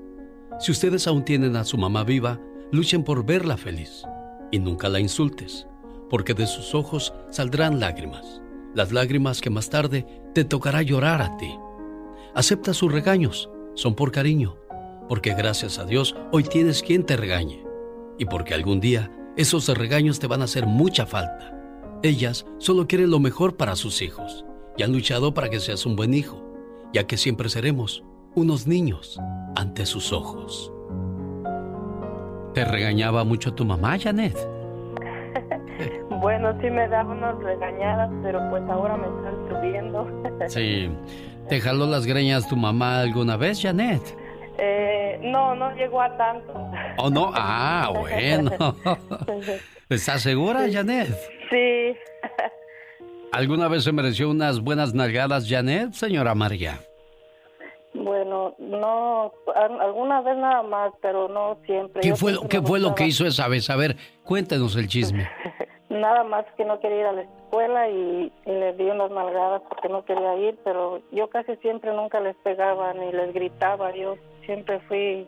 Si ustedes aún tienen a su mamá viva, luchen por verla feliz y nunca la insultes, porque de sus ojos saldrán lágrimas, las lágrimas que más tarde te tocará llorar a ti. Acepta sus regaños, son por cariño, porque gracias a Dios hoy tienes quien te regañe y porque algún día esos regaños te van a hacer mucha falta. Ellas solo quieren lo mejor para sus hijos y han luchado para que seas un buen hijo, ya que siempre seremos unos niños ante sus ojos. ¿Te regañaba mucho tu mamá, Janet? Bueno, sí me daba unas regañadas, pero pues ahora me están subiendo. [laughs] sí. ¿Te jaló las greñas tu mamá alguna vez, Janet? Eh, no, no llegó a tanto. ¿Oh, no? Ah, bueno. [laughs] ¿Estás segura, Janet? Sí. ¿Alguna vez se mereció unas buenas nalgadas, Janet, señora María? Bueno, no, alguna vez nada más, pero no siempre. ¿Qué fue, lo, ¿qué fue lo que hizo esa vez? A ver, cuéntenos el chisme. [laughs] nada más que no quería ir a la escuela y, le di unas malgadas porque no quería ir, pero yo casi siempre nunca les pegaba ni les gritaba. Yo siempre fui,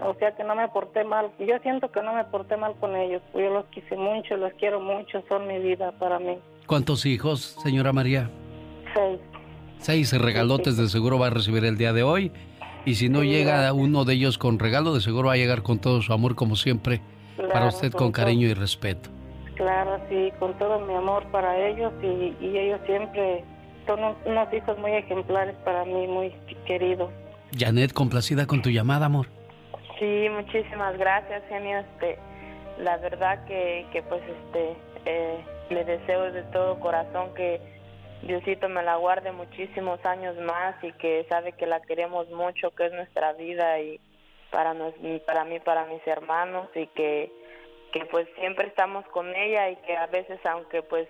o sea que no me porté mal. Yo siento que no me porté mal con ellos. Yo los quise mucho, los quiero mucho, son mi vida para mí. ¿Cuántos hijos, señora María? Seis. Seis regalotes de seguro va a recibir el día de hoy. Y si no llega uno de ellos con regalo, de seguro va a llegar con todo su amor, como siempre, para usted con, cariño y respeto. Claro, sí, con todo mi amor para ellos y, ellos siempre son unos hijos muy ejemplares para mí, muy queridos. Janet, complacida con tu llamada, amor. Sí, muchísimas gracias, genio. Este, la verdad que, que pues, este, eh, le deseo de todo corazón que Diosito me la guarde muchísimos años más y que sabe que la queremos mucho, que es nuestra vida y para para mí, para mis hermanos y que que pues siempre estamos con ella y que a veces aunque pues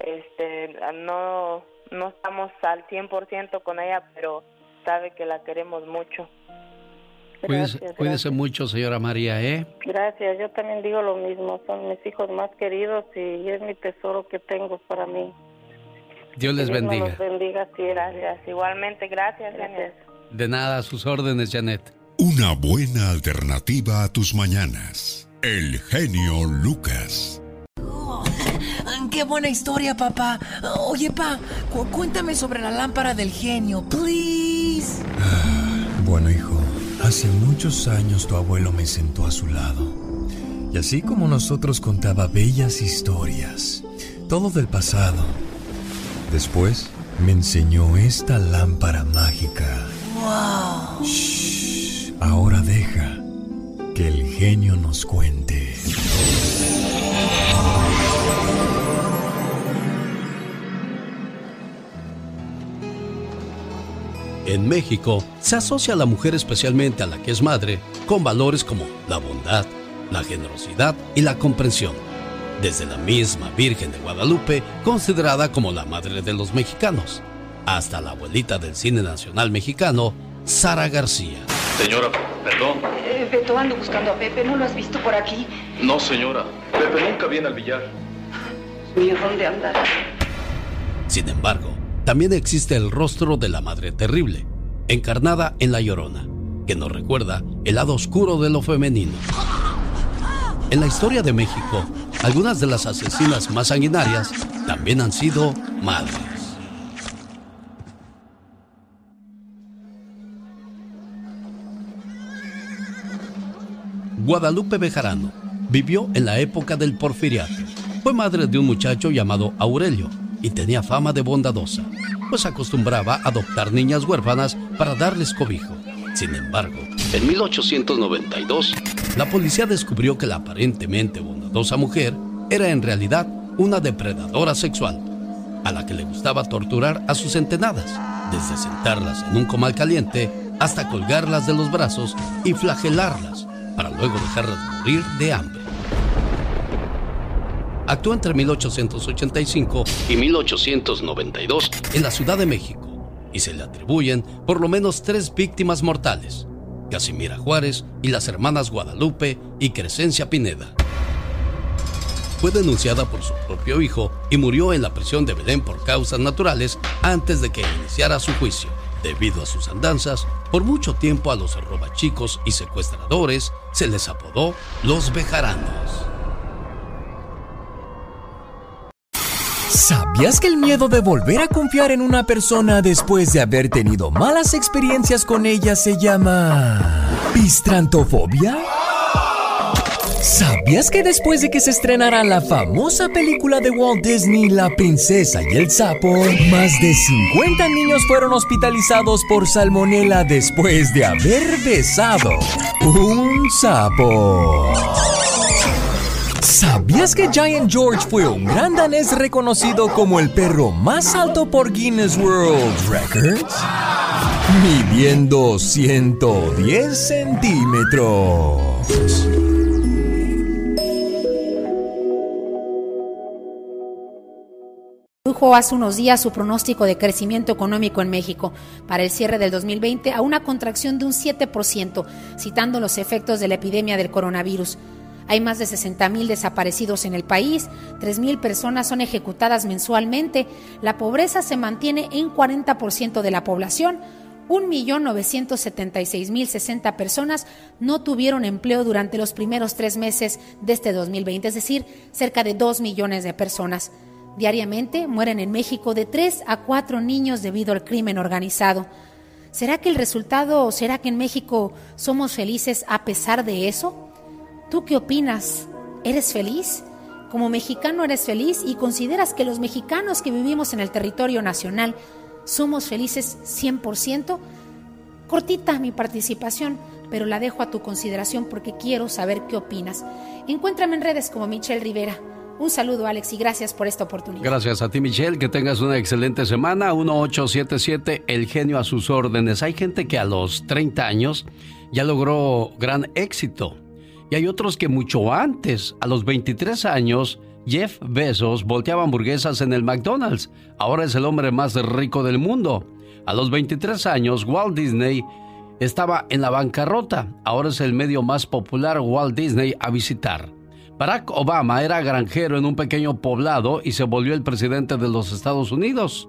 este no no estamos al 100% con ella, pero sabe que la queremos mucho. cuídese, mucho, señora María, ¿eh? Gracias, yo también digo lo mismo, son mis hijos más queridos y es mi tesoro que tengo para mí. Dios les bendiga. Dios bendiga, sí, gracias. Igualmente, gracias, Janet. De nada, a sus órdenes, Janet. Una buena alternativa a tus mañanas. El genio Lucas. Oh, ¡Qué buena historia, papá! Oye, pa, cuéntame sobre la lámpara del genio, please. Ah, bueno, hijo, hace muchos años tu abuelo me sentó a su lado. Y así como nosotros contaba bellas historias, todo del pasado Después me enseñó esta lámpara mágica. ¡Wow! ahora deja que el genio nos cuente. En México se asocia a la mujer, especialmente a la que es madre, con valores como la bondad, la generosidad y la comprensión. Desde la misma Virgen de Guadalupe, considerada como la madre de los mexicanos, hasta la abuelita del cine nacional mexicano, Sara García. Señora, perdón. Eh, Beto, ando buscando a Pepe. ¿No lo has visto por aquí? No, señora. Pepe nunca viene al billar. Mío, ¿dónde andará? Sin embargo, también existe el rostro de la Madre Terrible, encarnada en La Llorona, que nos recuerda el lado oscuro de lo femenino. En la historia de México, algunas de las asesinas más sanguinarias también han sido madres. Guadalupe Bejarano vivió en la época del porfiriato. Fue madre de un muchacho llamado Aurelio y tenía fama de bondadosa, pues acostumbraba a adoptar niñas huérfanas para darles cobijo. Sin embargo, en 1892, la policía descubrió que la aparentemente bondadosa mujer era en realidad una depredadora sexual, a la que le gustaba torturar a sus entenadas, desde sentarlas en un comal caliente hasta colgarlas de los brazos y flagelarlas para luego dejarlas morir de hambre. Actuó entre 1885 y 1892 en la Ciudad de México y se le atribuyen por lo menos tres víctimas mortales, Casimira Juárez y las hermanas Guadalupe y Crescencia Pineda. Fue denunciada por su propio hijo y murió en la prisión de Belén por causas naturales antes de que iniciara su juicio. Debido a sus andanzas, por mucho tiempo a los robachicos y secuestradores se les apodó los bejaranos. ¿Sabías que el miedo de volver a confiar en una persona después de haber tenido malas experiencias con ella se llama pistrantofobia? ¿Sabías que después de que se estrenara la famosa película de Walt Disney La princesa y el sapo, más de 50 niños fueron hospitalizados por salmonela después de haber besado un sapo? ¿Sabías que Giant George fue un gran danés reconocido como el perro más alto por Guinness World Records? Midiendo 110 centímetros. Redujo hace unos días su pronóstico de crecimiento económico en México para el cierre del 2020 a una contracción de un 7%, citando los efectos de la epidemia del coronavirus. Hay más de 60 mil desaparecidos en el país, 3 mil personas son ejecutadas mensualmente, la pobreza se mantiene en 40% de la población, 1.976.060 personas no tuvieron empleo durante los primeros tres meses de este 2020, es decir, cerca de 2 millones de personas. Diariamente mueren en México de 3 a 4 niños debido al crimen organizado. ¿Será que el resultado será que en México somos felices a pesar de eso? ¿Tú qué opinas? ¿Eres feliz? Como mexicano eres feliz y consideras que los mexicanos que vivimos en el territorio nacional somos felices 100%? Cortita mi participación, pero la dejo a tu consideración porque quiero saber qué opinas. Encuéntrame en redes como Michelle Rivera. Un saludo, Alex, y gracias por esta oportunidad. Gracias a ti, Michelle. Que tengas una excelente semana. 1877, el genio a sus órdenes. Hay gente que a los 30 años ya logró gran éxito. Y hay otros que mucho antes, a los 23 años, Jeff Bezos volteaba hamburguesas en el McDonald's. Ahora es el hombre más rico del mundo. A los 23 años, Walt Disney estaba en la bancarrota. Ahora es el medio más popular Walt Disney a visitar. Barack Obama era granjero en un pequeño poblado y se volvió el presidente de los Estados Unidos.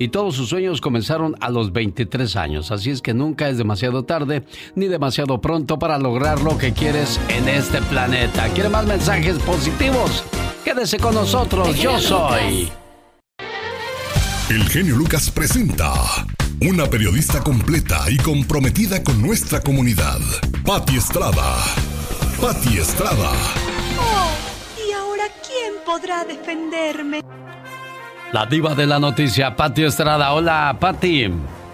Y todos sus sueños comenzaron a los 23 años, así es que nunca es demasiado tarde ni demasiado pronto para lograr lo que quieres en este planeta. ¿Quiere más mensajes positivos? Quédese con nosotros, yo soy. El genio Lucas presenta una periodista completa y comprometida con nuestra comunidad. Patti Estrada. Patti Estrada. Oh, ¿y ahora quién podrá defenderme? La diva de la noticia, Pati Estrada. Hola, Pati.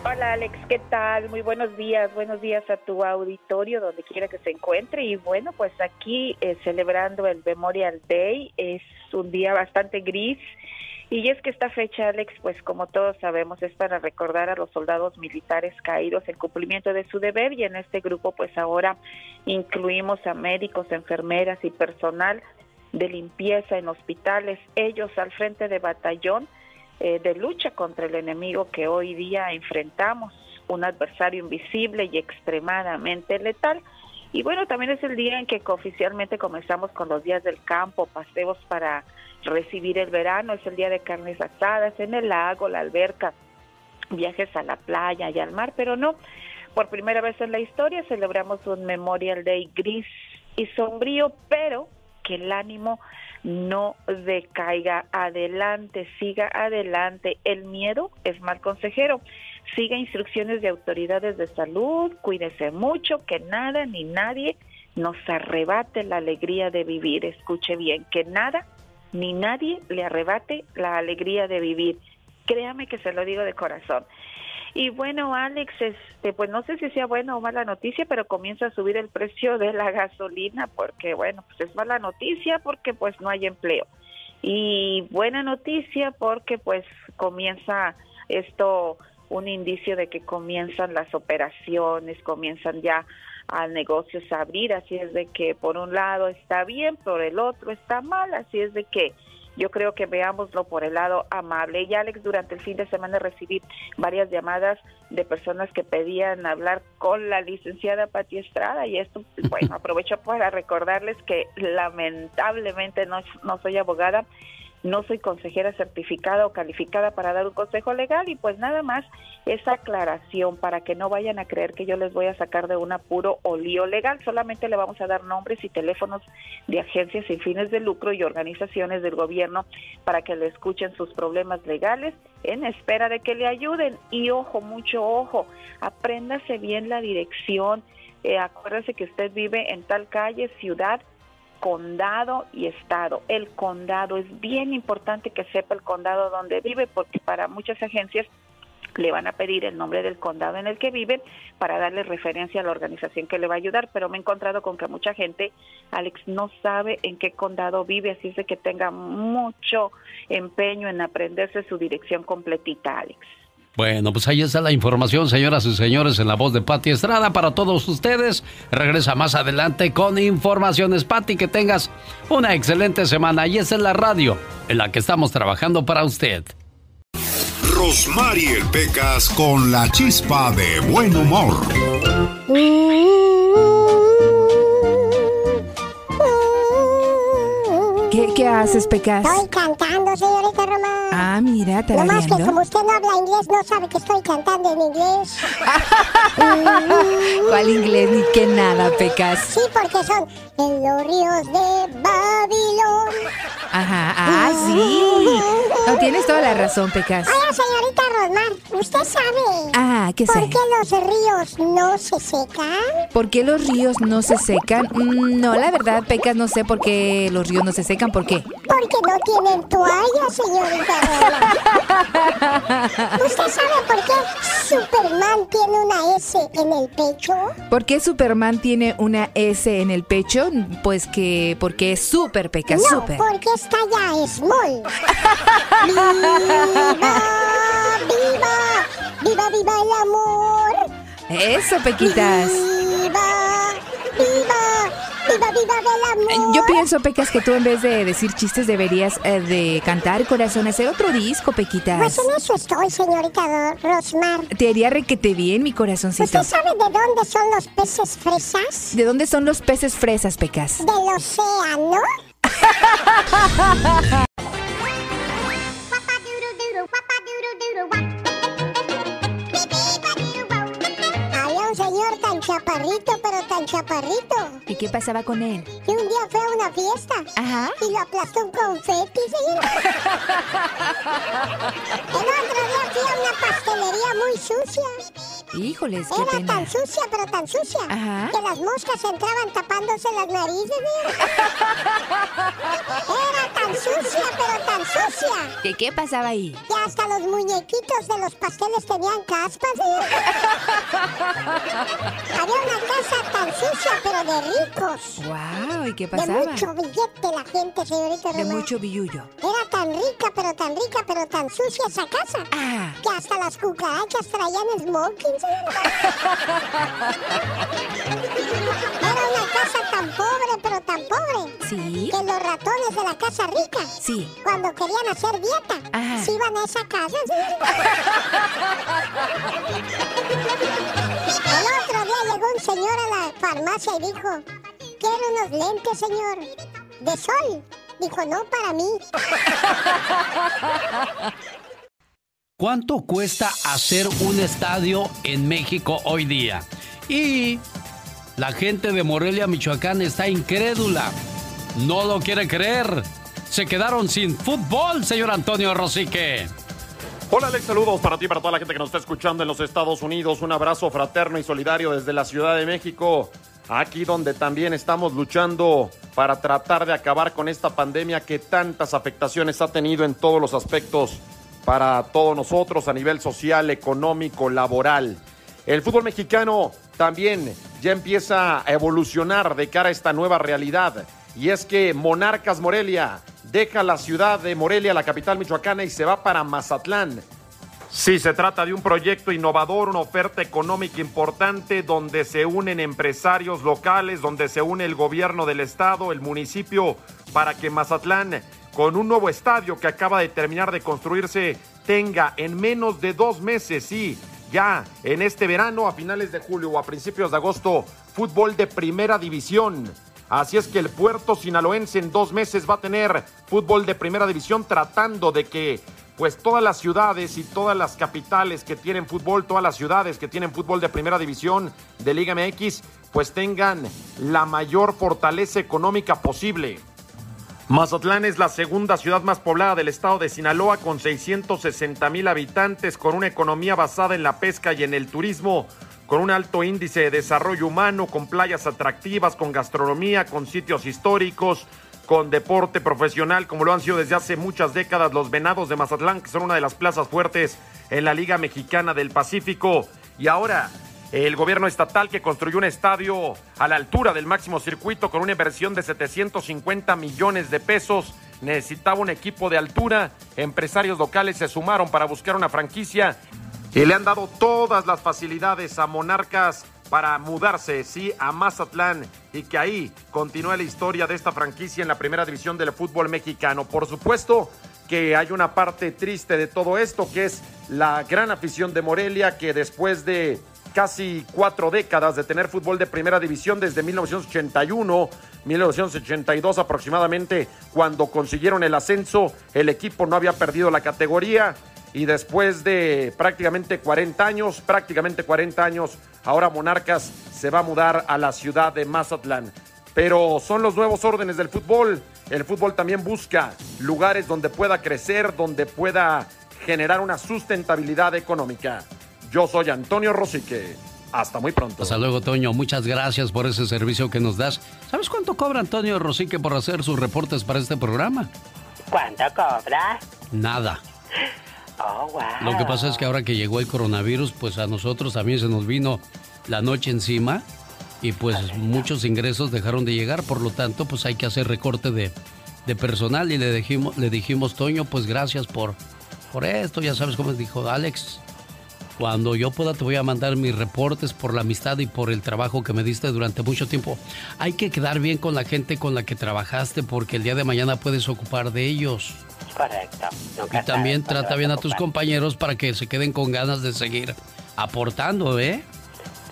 Hola Alex, ¿qué tal? Muy buenos días, buenos días a tu auditorio donde quiera que se encuentre y bueno, pues aquí eh, celebrando el Memorial Day, es un día bastante gris y es que esta fecha Alex, pues como todos sabemos, es para recordar a los soldados militares caídos en cumplimiento de su deber y en este grupo pues ahora incluimos a médicos, enfermeras y personal de limpieza en hospitales, ellos al frente de batallón eh, de lucha contra el enemigo que hoy día enfrentamos, un adversario invisible y extremadamente letal. Y bueno, también es el día en que oficialmente comenzamos con los días del campo, paseos para recibir el verano, es el día de carnes asadas en el lago, la alberca, viajes a la playa y al mar, pero no, por primera vez en la historia celebramos un Memorial Day gris y sombrío, pero que el ánimo no decaiga, adelante, siga adelante. El miedo es mal consejero. Siga instrucciones de autoridades de salud, cuídese mucho, que nada ni nadie nos arrebate la alegría de vivir. Escuche bien, que nada ni nadie le arrebate la alegría de vivir. Créame que se lo digo de corazón. Y bueno, Alex, este, pues no sé si sea buena o mala noticia, pero comienza a subir el precio de la gasolina porque, bueno, pues es mala noticia porque pues no hay empleo. Y buena noticia porque pues comienza esto un indicio de que comienzan las operaciones, comienzan ya a negocios a abrir, así es de que por un lado está bien, por el otro está mal, así es de que yo creo que veámoslo por el lado amable. Y Alex, durante el fin de semana recibí varias llamadas de personas que pedían hablar con la licenciada Pati Estrada y esto, bueno, [laughs] aprovecho para recordarles que lamentablemente no, no soy abogada no soy consejera certificada o calificada para dar un consejo legal y pues nada más esa aclaración para que no vayan a creer que yo les voy a sacar de un apuro o lío legal, solamente le vamos a dar nombres y teléfonos de agencias sin fines de lucro y organizaciones del gobierno para que le escuchen sus problemas legales en espera de que le ayuden. Y ojo, mucho ojo, apréndase bien la dirección, eh, acuérdese que usted vive en tal calle, ciudad, condado y estado. El condado es bien importante que sepa el condado donde vive porque para muchas agencias le van a pedir el nombre del condado en el que vive para darle referencia a la organización que le va a ayudar, pero me he encontrado con que mucha gente, Alex, no sabe en qué condado vive, así es de que tenga mucho empeño en aprenderse su dirección completita, Alex. Bueno, pues ahí está la información, señoras y señores, en la voz de Patti Estrada para todos ustedes. Regresa más adelante con informaciones. Patti, que tengas una excelente semana. Y esa es la radio en la que estamos trabajando para usted. Rosmarie Pecas con la chispa de buen humor. ¿Qué, haces, Pecas? Estoy cantando, señorita Román. Ah, mira, te No más que como usted no habla inglés, no sabe que estoy cantando en inglés. [laughs] ¿Cuál inglés? Ni que nada, Pecas. Sí, porque son en los ríos de Babilón. Ajá, ah, sí. No, tienes toda la razón, Pecas. Oiga, señorita Rosmar, ¿usted sabe? Ah, ¿qué ¿Por sé? qué los ríos no se secan? ¿Por qué los ríos no se secan? Mm, No, la verdad, Pecas, no sé por qué los ríos no se secan. ¿Por qué? Porque no tienen toalla, señorita. [laughs] ¿Usted sabe por qué Superman tiene una S en el pecho? ¿Por qué Superman tiene una S en el pecho? Pues que porque es súper, Pecas, No, porque está ya small. [laughs] ¡Viva! ¡Viva! ¡Viva, viva el amor! Eso, Pequitas. ¡Viva! ¡Viva! ¡Viva, viva el amor! Yo pienso, Pecas, que tú en vez de decir chistes deberías eh, de cantar, corazón, hacer otro disco, Pequitas. Pues en eso estoy, señorita Rosmar. Te haría requete bien, mi corazoncito. ¿Usted sabe de dónde son los peces fresas? ¿De dónde son los peces fresas, Pecas? Del océano. [laughs] Había un señor tan chaparrito, tan chaparrito. ¿Y qué pasaba con él? Y un día fue a una fiesta. Ajá. Y lo aplastó un confeti, señor. [laughs] El otro día fui a una pastelería muy sucia. Híjoles, qué Era pena. tan sucia, pero tan sucia, Ajá. que las moscas entraban tapándose las narices. [laughs] Era tan sucia, pero tan sucia. ¿Qué, qué pasaba ahí? Que hasta los muñequitos de los pasteles tenían caspas. [laughs] Había una casa tan sucia, pero de ricos. ¡Wow! ¿Y qué De pasaba? mucho billete la gente, señorita De Román. mucho billullo. Era tan rica, pero tan rica, pero tan sucia esa casa. Ah. Que hasta las cucarachas traían smoking. [laughs] Era una casa tan pobre, pero tan pobre. Sí. Que los ratones de la casa rica. Sí. Cuando querían hacer dieta, Ajá. se iban a esa casa. [laughs] El otro llegó un señor a la farmacia y dijo, quiero unos lentes, señor, de sol. Dijo, no para mí. [laughs] ¿Cuánto cuesta hacer un estadio en México hoy día? Y la gente de Morelia, Michoacán está incrédula. No lo quiere creer. Se quedaron sin fútbol, señor Antonio Rosique. Hola Alex, saludos para ti para toda la gente que nos está escuchando en los Estados Unidos. Un abrazo fraterno y solidario desde la Ciudad de México, aquí donde también estamos luchando para tratar de acabar con esta pandemia que tantas afectaciones ha tenido en todos los aspectos para todos nosotros a nivel social, económico, laboral. El fútbol mexicano también ya empieza a evolucionar de cara a esta nueva realidad. Y es que Monarcas Morelia deja la ciudad de Morelia, la capital michoacana, y se va para Mazatlán. Sí, se trata de un proyecto innovador, una oferta económica importante donde se unen empresarios locales, donde se une el gobierno del estado, el municipio, para que Mazatlán, con un nuevo estadio que acaba de terminar de construirse, tenga en menos de dos meses, sí, ya en este verano, a finales de julio o a principios de agosto, fútbol de primera división. Así es que el puerto sinaloense en dos meses va a tener fútbol de primera división tratando de que pues todas las ciudades y todas las capitales que tienen fútbol, todas las ciudades que tienen fútbol de primera división de Liga MX, pues tengan la mayor fortaleza económica posible. Mazatlán es la segunda ciudad más poblada del estado de Sinaloa con 660 mil habitantes, con una economía basada en la pesca y en el turismo, con un alto índice de desarrollo humano, con playas atractivas, con gastronomía, con sitios históricos, con deporte profesional, como lo han sido desde hace muchas décadas los Venados de Mazatlán, que son una de las plazas fuertes en la Liga Mexicana del Pacífico. Y ahora el gobierno estatal que construyó un estadio a la altura del máximo circuito con una inversión de 750 millones de pesos. Necesitaba un equipo de altura. Empresarios locales se sumaron para buscar una franquicia y le han dado todas las facilidades a Monarcas para mudarse, sí, a Mazatlán y que ahí continúe la historia de esta franquicia en la primera división del fútbol mexicano. Por supuesto que hay una parte triste de todo esto, que es la gran afición de Morelia, que después de casi cuatro décadas de tener fútbol de primera división desde 1981, 1982 aproximadamente, cuando consiguieron el ascenso, el equipo no había perdido la categoría y después de prácticamente 40 años, prácticamente 40 años, ahora Monarcas se va a mudar a la ciudad de Mazatlán. Pero son los nuevos órdenes del fútbol. El fútbol también busca lugares donde pueda crecer, donde pueda generar una sustentabilidad económica. Yo soy Antonio Rosique. Hasta muy pronto. Hasta luego, Toño. Muchas gracias por ese servicio que nos das. ¿Sabes cuánto cobra Antonio Rosique por hacer sus reportes para este programa? ¿Cuánto cobra? Nada. Oh, wow. Lo que pasa es que ahora que llegó el coronavirus, pues a nosotros también se nos vino la noche encima y pues muchos ingresos dejaron de llegar, por lo tanto, pues hay que hacer recorte de, de personal y le dijimos, le dijimos, Toño, pues gracias por, por esto, ya sabes cómo dijo Alex. Cuando yo pueda te voy a mandar mis reportes por la amistad y por el trabajo que me diste durante mucho tiempo. Hay que quedar bien con la gente con la que trabajaste porque el día de mañana puedes ocupar de ellos. Correcto. Nunca Y también sabes trata bien a tus compañeros para que se queden con ganas de seguir aportando, ¿eh?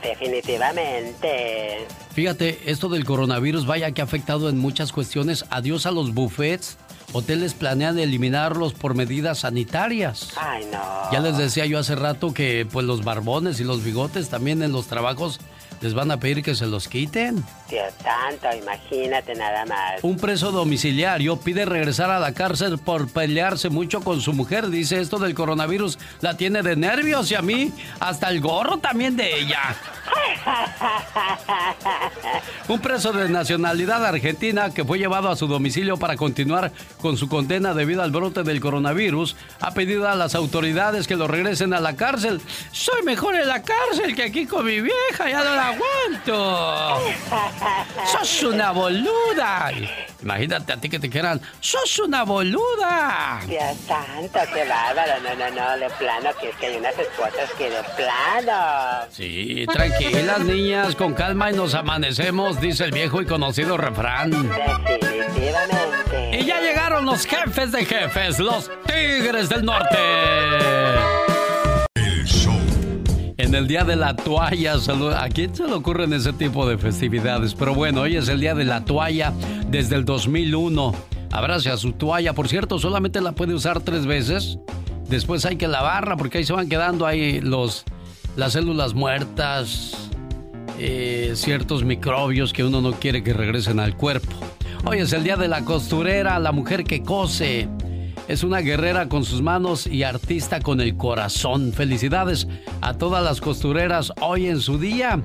Definitivamente. Fíjate, esto del coronavirus vaya que ha afectado en muchas cuestiones. Adiós a los buffets. Hoteles planean eliminarlos por medidas sanitarias. Ay, no. Ya les decía yo hace rato que pues los barbones y los bigotes también en los trabajos les van a pedir que se los quiten. Dios santo, imagínate nada más. Un preso domiciliario pide regresar a la cárcel por pelearse mucho con su mujer. Dice esto del coronavirus la tiene de nervios y a mí hasta el gorro también de ella. Un preso de nacionalidad argentina que fue llevado a su domicilio para continuar con su condena debido al brote del coronavirus ha pedido a las autoridades que lo regresen a la cárcel. Soy mejor en la cárcel que aquí con mi vieja, ya no la aguanto. ¡Sos una boluda! Imagínate a ti que te quieran. ¡Sos una boluda! Dios santo, qué bárbaro. No, no, no, de plano, que es que hay unas esposas que de plano. Sí, tranquilas, niñas, con calma y nos amanecemos, dice el viejo y conocido refrán. Definitivamente. Y ya llegaron los jefes de jefes, los Tigres del Norte. En el día de la toalla, ¿a quién se le ocurren ese tipo de festividades? Pero bueno, hoy es el día de la toalla desde el 2001. Abrace a su toalla, por cierto, solamente la puede usar tres veces. Después hay que lavarla porque ahí se van quedando ahí los, las células muertas, eh, ciertos microbios que uno no quiere que regresen al cuerpo. Hoy es el día de la costurera, la mujer que cose. Es una guerrera con sus manos y artista con el corazón. Felicidades a todas las costureras hoy en su día.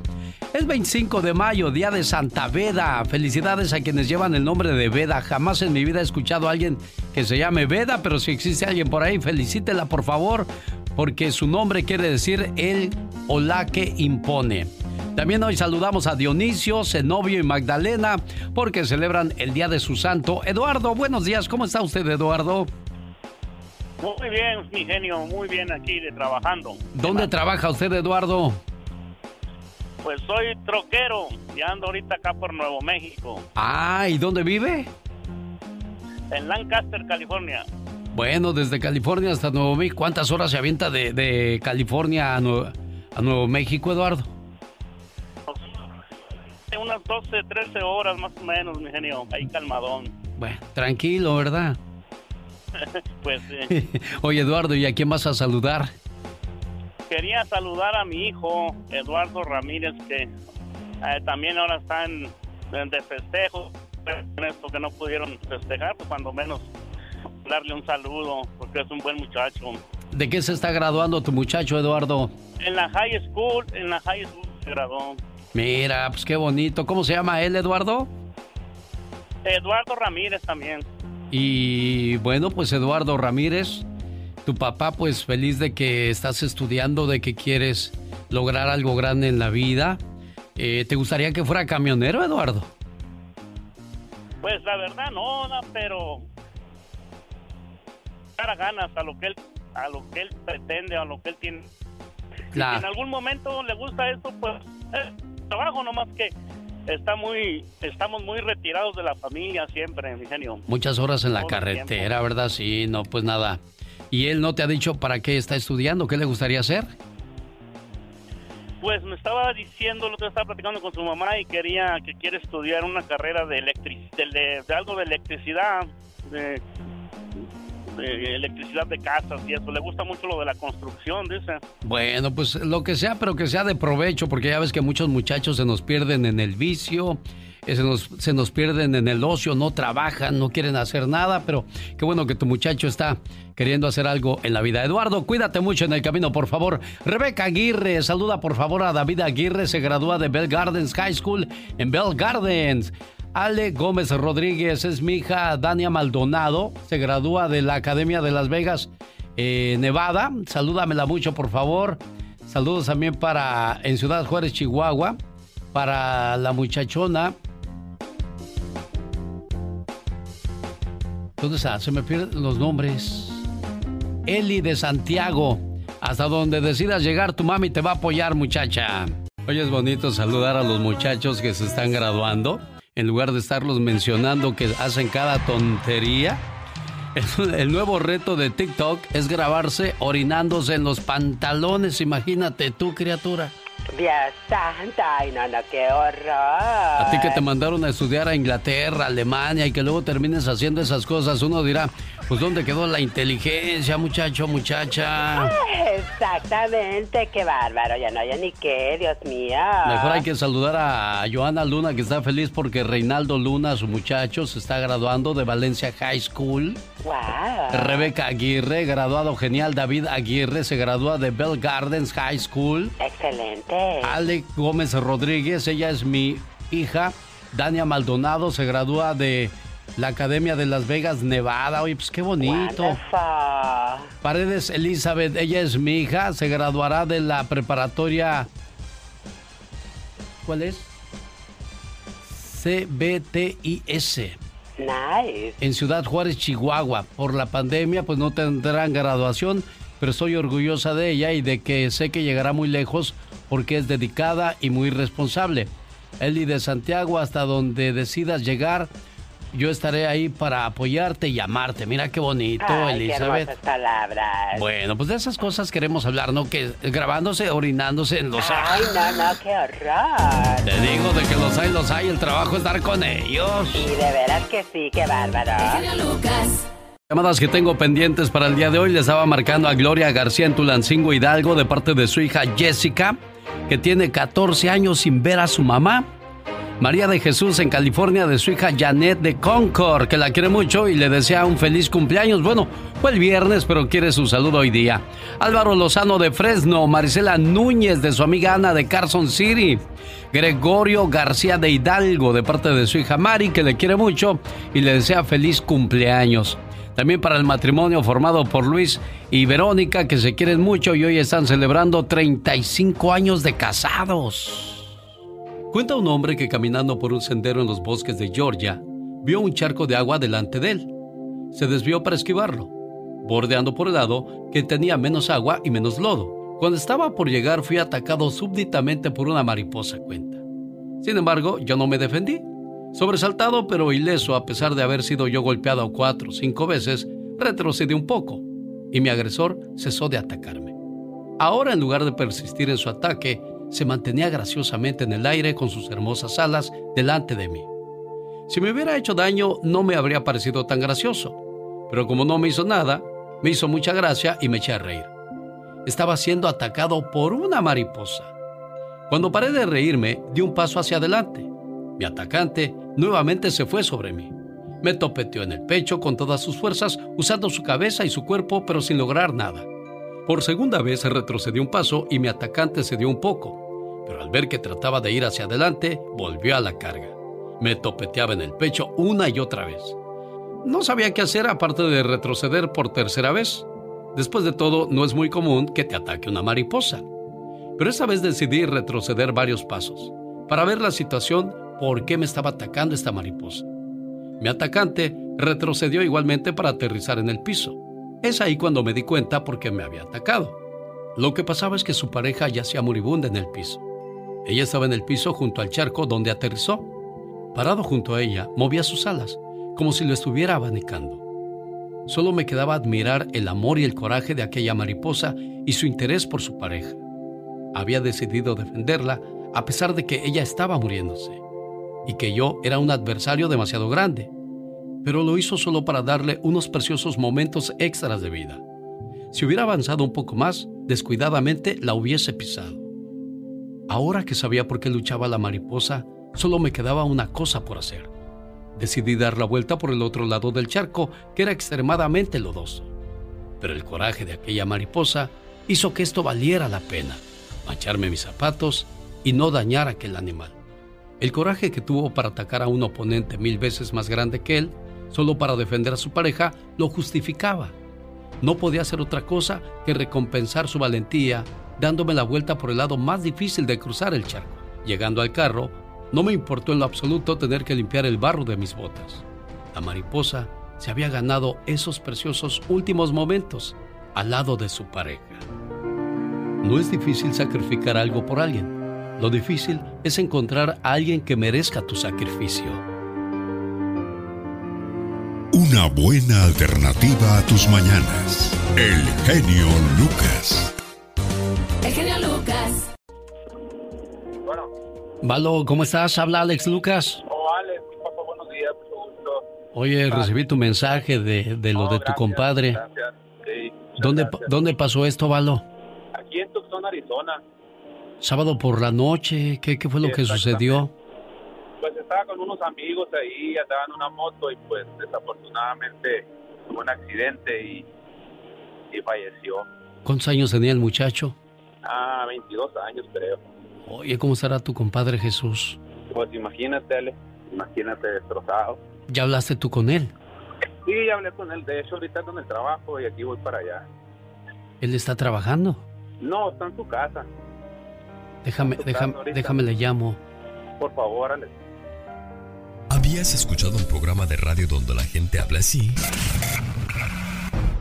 Es 25 de mayo, día de Santa Veda. Felicidades a quienes llevan el nombre de Veda. Jamás en mi vida he escuchado a alguien que se llame Veda, pero si existe alguien por ahí, felicítela por favor, porque su nombre quiere decir el o la que impone. También hoy saludamos a Dionisio, Zenobio y Magdalena porque celebran el día de su santo. Eduardo, buenos días. ¿Cómo está usted, Eduardo? Muy bien, mi genio, muy bien aquí de trabajando. ¿Dónde trabaja usted, Eduardo? Pues soy troquero y ando ahorita acá por Nuevo México. Ah, ¿y dónde vive? En Lancaster, California. Bueno, desde California hasta Nuevo México. ¿Cuántas horas se avienta de, California a, a Nuevo México, Eduardo? Unas 12, 13 horas más o menos, mi genio. Ahí calmadón. Bueno, tranquilo, ¿verdad? [laughs] pues sí. [laughs] Oye, Eduardo, ¿y a quién vas a saludar? Quería saludar a mi hijo, Eduardo Ramírez, que eh, también ahora está en, de festejo. En esto que no pudieron festejar, pues cuando menos darle un saludo, porque es un buen muchacho. ¿De qué se está graduando tu muchacho, Eduardo? En la high school, en la high school se graduó. Mira, pues qué bonito. ¿Cómo se llama él, Eduardo? Eduardo Ramírez también. Y bueno, pues Eduardo Ramírez, tu papá pues feliz de que estás estudiando, de que quieres lograr algo grande en la vida. Eh, ¿Te gustaría que fuera camionero, Eduardo? Pues la verdad no, pero dar ganas a lo que él a lo que él pretende, a lo que él tiene. Claro. Si en algún momento le gusta eso, pues eh, trabajo nomás que está muy, estamos muy retirados de la familia siempre, mi genio. Muchas horas en la carretera, ¿verdad? Sí, no, pues nada. ¿Y él no te ha dicho para qué está estudiando? ¿Qué le gustaría hacer? Pues me estaba diciendo, lo que estaba platicando con su mamá y quería que quiere estudiar una carrera de, de algo de electricidad, de electricidad de casas y eso. Le gusta mucho lo de la construcción, dice. Bueno, pues lo que sea, pero que sea de provecho, porque ya ves que muchos muchachos se nos pierden en el vicio, se nos, se nos pierden en el ocio, no trabajan, no quieren hacer nada, pero qué bueno que tu muchacho está queriendo hacer algo en la vida. Eduardo, cuídate mucho en el camino, por favor. Rebeca Aguirre, saluda por favor a David Aguirre, se gradúa de Bell Gardens High School en Bell Gardens. Ale Gómez Rodríguez es mi hija Dania Maldonado, se gradúa de la Academia de Las Vegas, eh, Nevada. Salúdamela mucho, por favor. Saludos también para en Ciudad Juárez, Chihuahua, para la muchachona. ¿Dónde está? Se me pierden los nombres. Eli de Santiago. Hasta donde decidas llegar, tu mami te va a apoyar, muchacha. Hoy es bonito saludar a los muchachos que se están graduando en lugar de estarlos mencionando que hacen cada tontería. El, nuevo reto de TikTok es grabarse orinándose en los pantalones. Imagínate tú, criatura. Santa, ay no, qué horror. A ti que te mandaron a estudiar a Inglaterra, Alemania y que luego termines haciendo esas cosas, uno dirá, Pues ¿dónde quedó la inteligencia, muchacho, muchacha? Exactamente, qué bárbaro, ya no hay ni qué, Dios mío. Mejor hay que saludar a Joana Luna, que está feliz porque Reinaldo Luna, su muchacho, se está graduando de Valencia High School. Wow. Rebeca Aguirre, graduado genial. David Aguirre se gradúa de Bell Gardens High School. Excelente. Alec Gómez Rodríguez, ella es mi hija. Dania Maldonado se gradúa de la Academia de Las Vegas, Nevada. Oye, pues qué bonito. Paredes Elizabeth, ella es mi hija, se graduará de la preparatoria. ¿Cuál es? CBTIS. Nice. En Ciudad Juárez, Chihuahua. Por la pandemia, pues no tendrán graduación, pero estoy orgullosa de ella y de que sé que llegará muy lejos porque es dedicada y muy responsable. Eli de Santiago, hasta donde decidas llegar, yo estaré ahí para apoyarte y amarte. Mira qué bonito, Ay, Elizabeth. Qué palabras. Bueno, pues de esas cosas queremos hablar, ¿no? Que grabándose, orinándose en los... Ay, no, no, qué horror. Te digo de que los hay, los hay. El trabajo es estar con ellos. Y de veras que sí, qué bárbaro. Lucas. Llamadas que tengo pendientes para el día de hoy. Le estaba marcando a Gloria García en Tulancingo Hidalgo de parte de su hija Jessica, que tiene 14 años sin ver a su mamá. María de Jesús en California de su hija Janet de Concord, que la quiere mucho y le desea un feliz cumpleaños. Bueno, fue el viernes, pero quiere su saludo hoy día. Álvaro Lozano de Fresno, Marisela Núñez de su amiga Ana de Carson City. Gregorio García de Hidalgo de parte de su hija Mari, que le quiere mucho y le desea feliz cumpleaños. También para el matrimonio formado por Luis y Verónica, que se quieren mucho y hoy están celebrando 35 años de casados. Cuenta un hombre que caminando por un sendero en los bosques de Georgia, vio un charco de agua delante de él. Se desvió para esquivarlo, bordeando por el lado que tenía menos agua y menos lodo. Cuando estaba por llegar fui atacado súbditamente por una mariposa cuenta. Sin embargo, yo no me defendí. Sobresaltado pero ileso a pesar de haber sido yo golpeado cuatro o cinco veces, retrocedí un poco y mi agresor cesó de atacarme. Ahora en lugar de persistir en su ataque, se mantenía graciosamente en el aire con sus hermosas alas delante de mí. Si me hubiera hecho daño no me habría parecido tan gracioso, pero como no me hizo nada, me hizo mucha gracia y me eché a reír. Estaba siendo atacado por una mariposa. Cuando paré de reírme, di un paso hacia adelante. Mi atacante nuevamente se fue sobre mí. Me topeteó en el pecho con todas sus fuerzas, usando su cabeza y su cuerpo, pero sin lograr nada. Por segunda vez retrocedió un paso y mi atacante se dio un poco, pero al ver que trataba de ir hacia adelante, volvió a la carga. Me topeteaba en el pecho una y otra vez. No sabía qué hacer aparte de retroceder por tercera vez. Después de todo, no es muy común que te ataque una mariposa. Pero esta vez decidí retroceder varios pasos para ver la situación por qué me estaba atacando esta mariposa. Mi atacante retrocedió igualmente para aterrizar en el piso. Es ahí cuando me di cuenta por qué me había atacado. Lo que pasaba es que su pareja yacía moribunda en el piso. Ella estaba en el piso junto al charco donde aterrizó. Parado junto a ella, movía sus alas, como si lo estuviera abanicando. Solo me quedaba admirar el amor y el coraje de aquella mariposa y su interés por su pareja. Había decidido defenderla a pesar de que ella estaba muriéndose y que yo era un adversario demasiado grande pero lo hizo solo para darle unos preciosos momentos extras de vida. Si hubiera avanzado un poco más, descuidadamente la hubiese pisado. Ahora que sabía por qué luchaba la mariposa, solo me quedaba una cosa por hacer. Decidí dar la vuelta por el otro lado del charco, que era extremadamente lodoso. Pero el coraje de aquella mariposa hizo que esto valiera la pena, mancharme mis zapatos y no dañar a aquel animal. El coraje que tuvo para atacar a un oponente mil veces más grande que él solo para defender a su pareja, lo justificaba. No podía hacer otra cosa que recompensar su valentía dándome la vuelta por el lado más difícil de cruzar el charco. Llegando al carro, no me importó en lo absoluto tener que limpiar el barro de mis botas. La mariposa se había ganado esos preciosos últimos momentos al lado de su pareja. No es difícil sacrificar algo por alguien. Lo difícil es encontrar a alguien que merezca tu sacrificio. Una buena alternativa a tus mañanas. El genio Lucas. El genio Lucas. Valo, ¿cómo estás? Habla Alex Lucas. Oh, Alex, papá, buenos días, mucho gusto. Oye, recibí tu mensaje de, de lo de tu compadre. Gracias. Sí, ¿Dónde, gracias. ¿Dónde pasó esto, Valo? Aquí en Tucson, Arizona. Sábado por la noche, ¿qué, qué fue lo Sí, que sucedió? Estaba con unos amigos ahí, andaba en una moto y pues desafortunadamente tuvo un accidente y, y falleció. ¿Cuántos años tenía el muchacho? Ah, 22 años creo. Oye, ¿cómo estará tu compadre Jesús? Pues imagínate, Ale, imagínate destrozado. ¿Ya hablaste tú con él? Sí, ya hablé con él, de hecho ahorita en el trabajo y aquí voy para allá. ¿Él está trabajando? No, está en su casa. Déjame, déjame, déjame le llamo. Por favor, Ale. ¿Habías escuchado un programa de radio donde la gente habla así?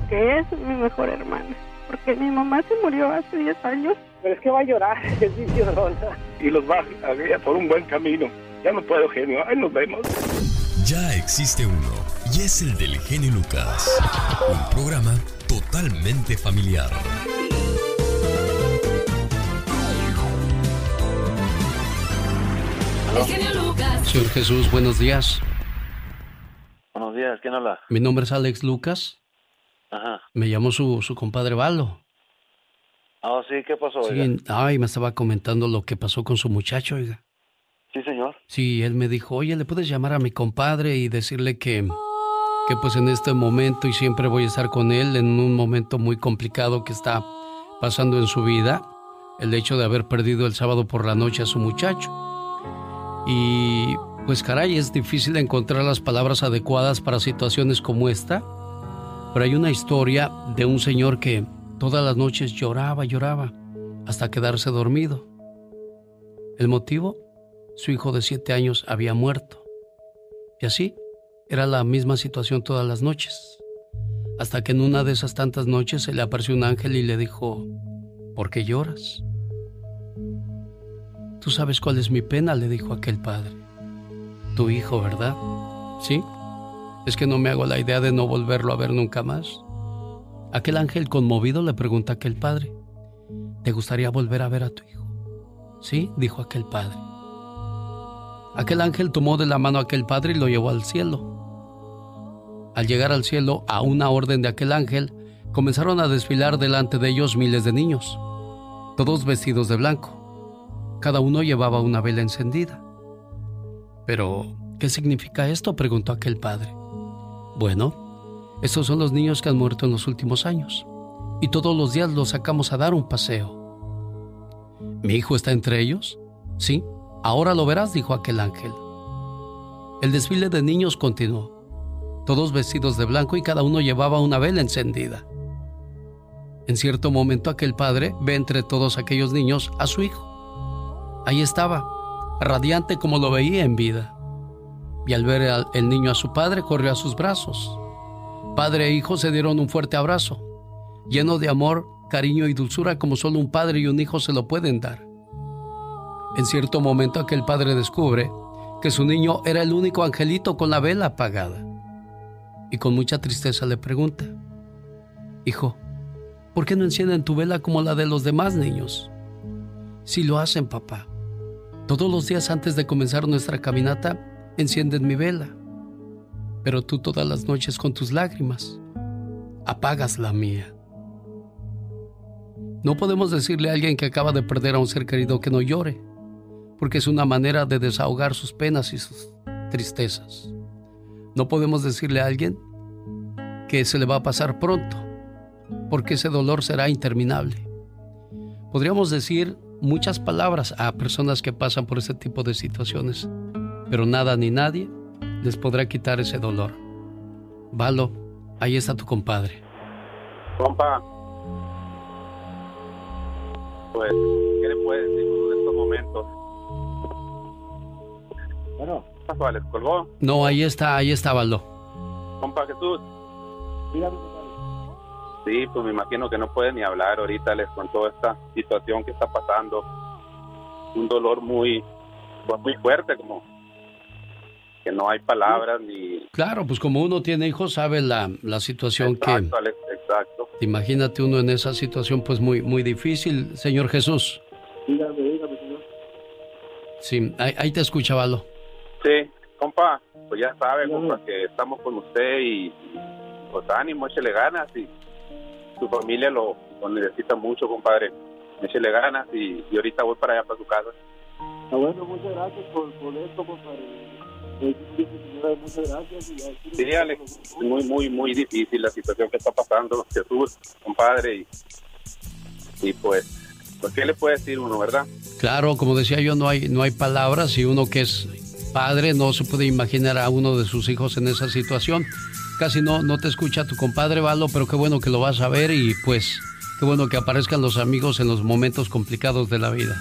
que es mi mejor hermana. Porque mi mamá se murió hace 10 años. Pero es que va a llorar, [laughs] es llorona. Y los va a guiar por un buen camino. Ya no puedo, genio. Ahí nos vemos. Ya existe uno, y es el del genio Lucas. Un programa totalmente familiar. Lucas. Señor Jesús, buenos días. Buenos días, ¿quién habla? Mi nombre es Alex Lucas. Ajá. Me llamó su, su compadre Valo. Ah, sí, ¿qué pasó? oiga? Sí, ay, me estaba comentando lo que pasó con su muchacho, oiga. Sí, señor. Sí, él me dijo, oye, ¿le puedes llamar a mi compadre y decirle que, que pues en este momento y siempre voy a estar con él en un momento muy complicado que está pasando en su vida? El hecho de haber perdido el sábado por la noche a su muchacho. Y pues caray, es difícil encontrar las palabras adecuadas para situaciones como esta. Pero hay una historia de un señor que todas las noches lloraba, lloraba, hasta quedarse dormido. ¿El motivo? Su hijo de siete años había muerto. Y así, era la misma situación todas las noches. Hasta que en una de esas tantas noches se le apareció un ángel y le dijo, ¿por qué lloras? Tú sabes cuál es mi pena, le dijo aquel padre. Tu hijo, ¿verdad? Sí. Es que no me hago la idea de no volverlo a ver nunca más. Aquel ángel conmovido le pregunta a aquel padre, ¿te gustaría volver a ver a tu hijo? Sí, dijo aquel padre. Aquel ángel tomó de la mano a aquel padre y lo llevó al cielo. Al llegar al cielo, a una orden de aquel ángel, comenzaron a desfilar delante de ellos miles de niños, todos vestidos de blanco. Cada uno llevaba una vela encendida. Pero, ¿qué significa esto? preguntó aquel padre. Bueno, estos son los niños que han muerto en los últimos años, y todos los días los sacamos a dar un paseo. ¿Mi hijo está entre ellos? Sí, ahora lo verás, dijo aquel ángel. El desfile de niños continuó, todos vestidos de blanco y cada uno llevaba una vela encendida. En cierto momento aquel padre ve entre todos aquellos niños a su hijo. Ahí estaba, radiante como lo veía en vida. Y al ver al- el niño a su padre, corrió a sus brazos. Padre e hijo se dieron un fuerte abrazo, lleno de amor, cariño y dulzura como solo un padre y un hijo se lo pueden dar. En cierto momento aquel padre descubre que su niño era el único angelito con la vela apagada. Y con mucha tristeza le pregunta, Hijo, ¿por qué no encienden tu vela como la de los demás niños? Si lo hacen, papá. Todos los días antes de comenzar nuestra caminata, encienden mi vela. Pero tú todas las noches con tus lágrimas apagas la mía. No podemos decirle a alguien que acaba de perder a un ser querido que no llore, porque es una manera de desahogar sus penas y sus tristezas. No podemos decirle a alguien que se le va a pasar pronto, porque ese dolor será interminable. Podríamos decir muchas palabras a personas que pasan por ese tipo de situaciones, pero nada ni nadie les podrá quitar ese dolor. Valo, ahí está tu compadre. Compa. Pues, ¿qué le puede decir en estos momentos? Bueno. ¿Les colgó? No, ahí está, ahí está Valo. Compa Jesús. Sí, pues me imagino que no puede ni hablar ahorita, les con toda esta situación que está pasando. Un dolor muy, pues muy fuerte, como que no hay palabras ni... Claro, pues como uno tiene hijos, sabe la, la situación Exacto, Alex, exacto. que... Imagínate uno en esa situación pues muy, muy difícil, señor Jesús. Dígame, dígame, señor. Sí, ahí, ahí te escucha Valo. Sí, compa, pues ya sabe, compa, que estamos con usted y, y, pues ánimo, échele ganas y su familia lo, lo necesita mucho, compadre. Échele ganas y, y ahorita voy para allá, para su casa. Ah, bueno, muchas gracias por, por esto, compadre. Señora, Muchas gracias. Y Sí, Alex, muy, muy, muy difícil la situación que está pasando Jesús, compadre, y, y pues, pues, ¿qué le puede decir uno, verdad? Claro, como decía yo, no hay, no hay palabras y uno que es padre no se puede imaginar a uno de sus hijos en esa situación. Casi no, no te escucha tu compadre, Valo, pero qué bueno que lo vas a ver y pues qué bueno que aparezcan los amigos en los momentos complicados de la vida.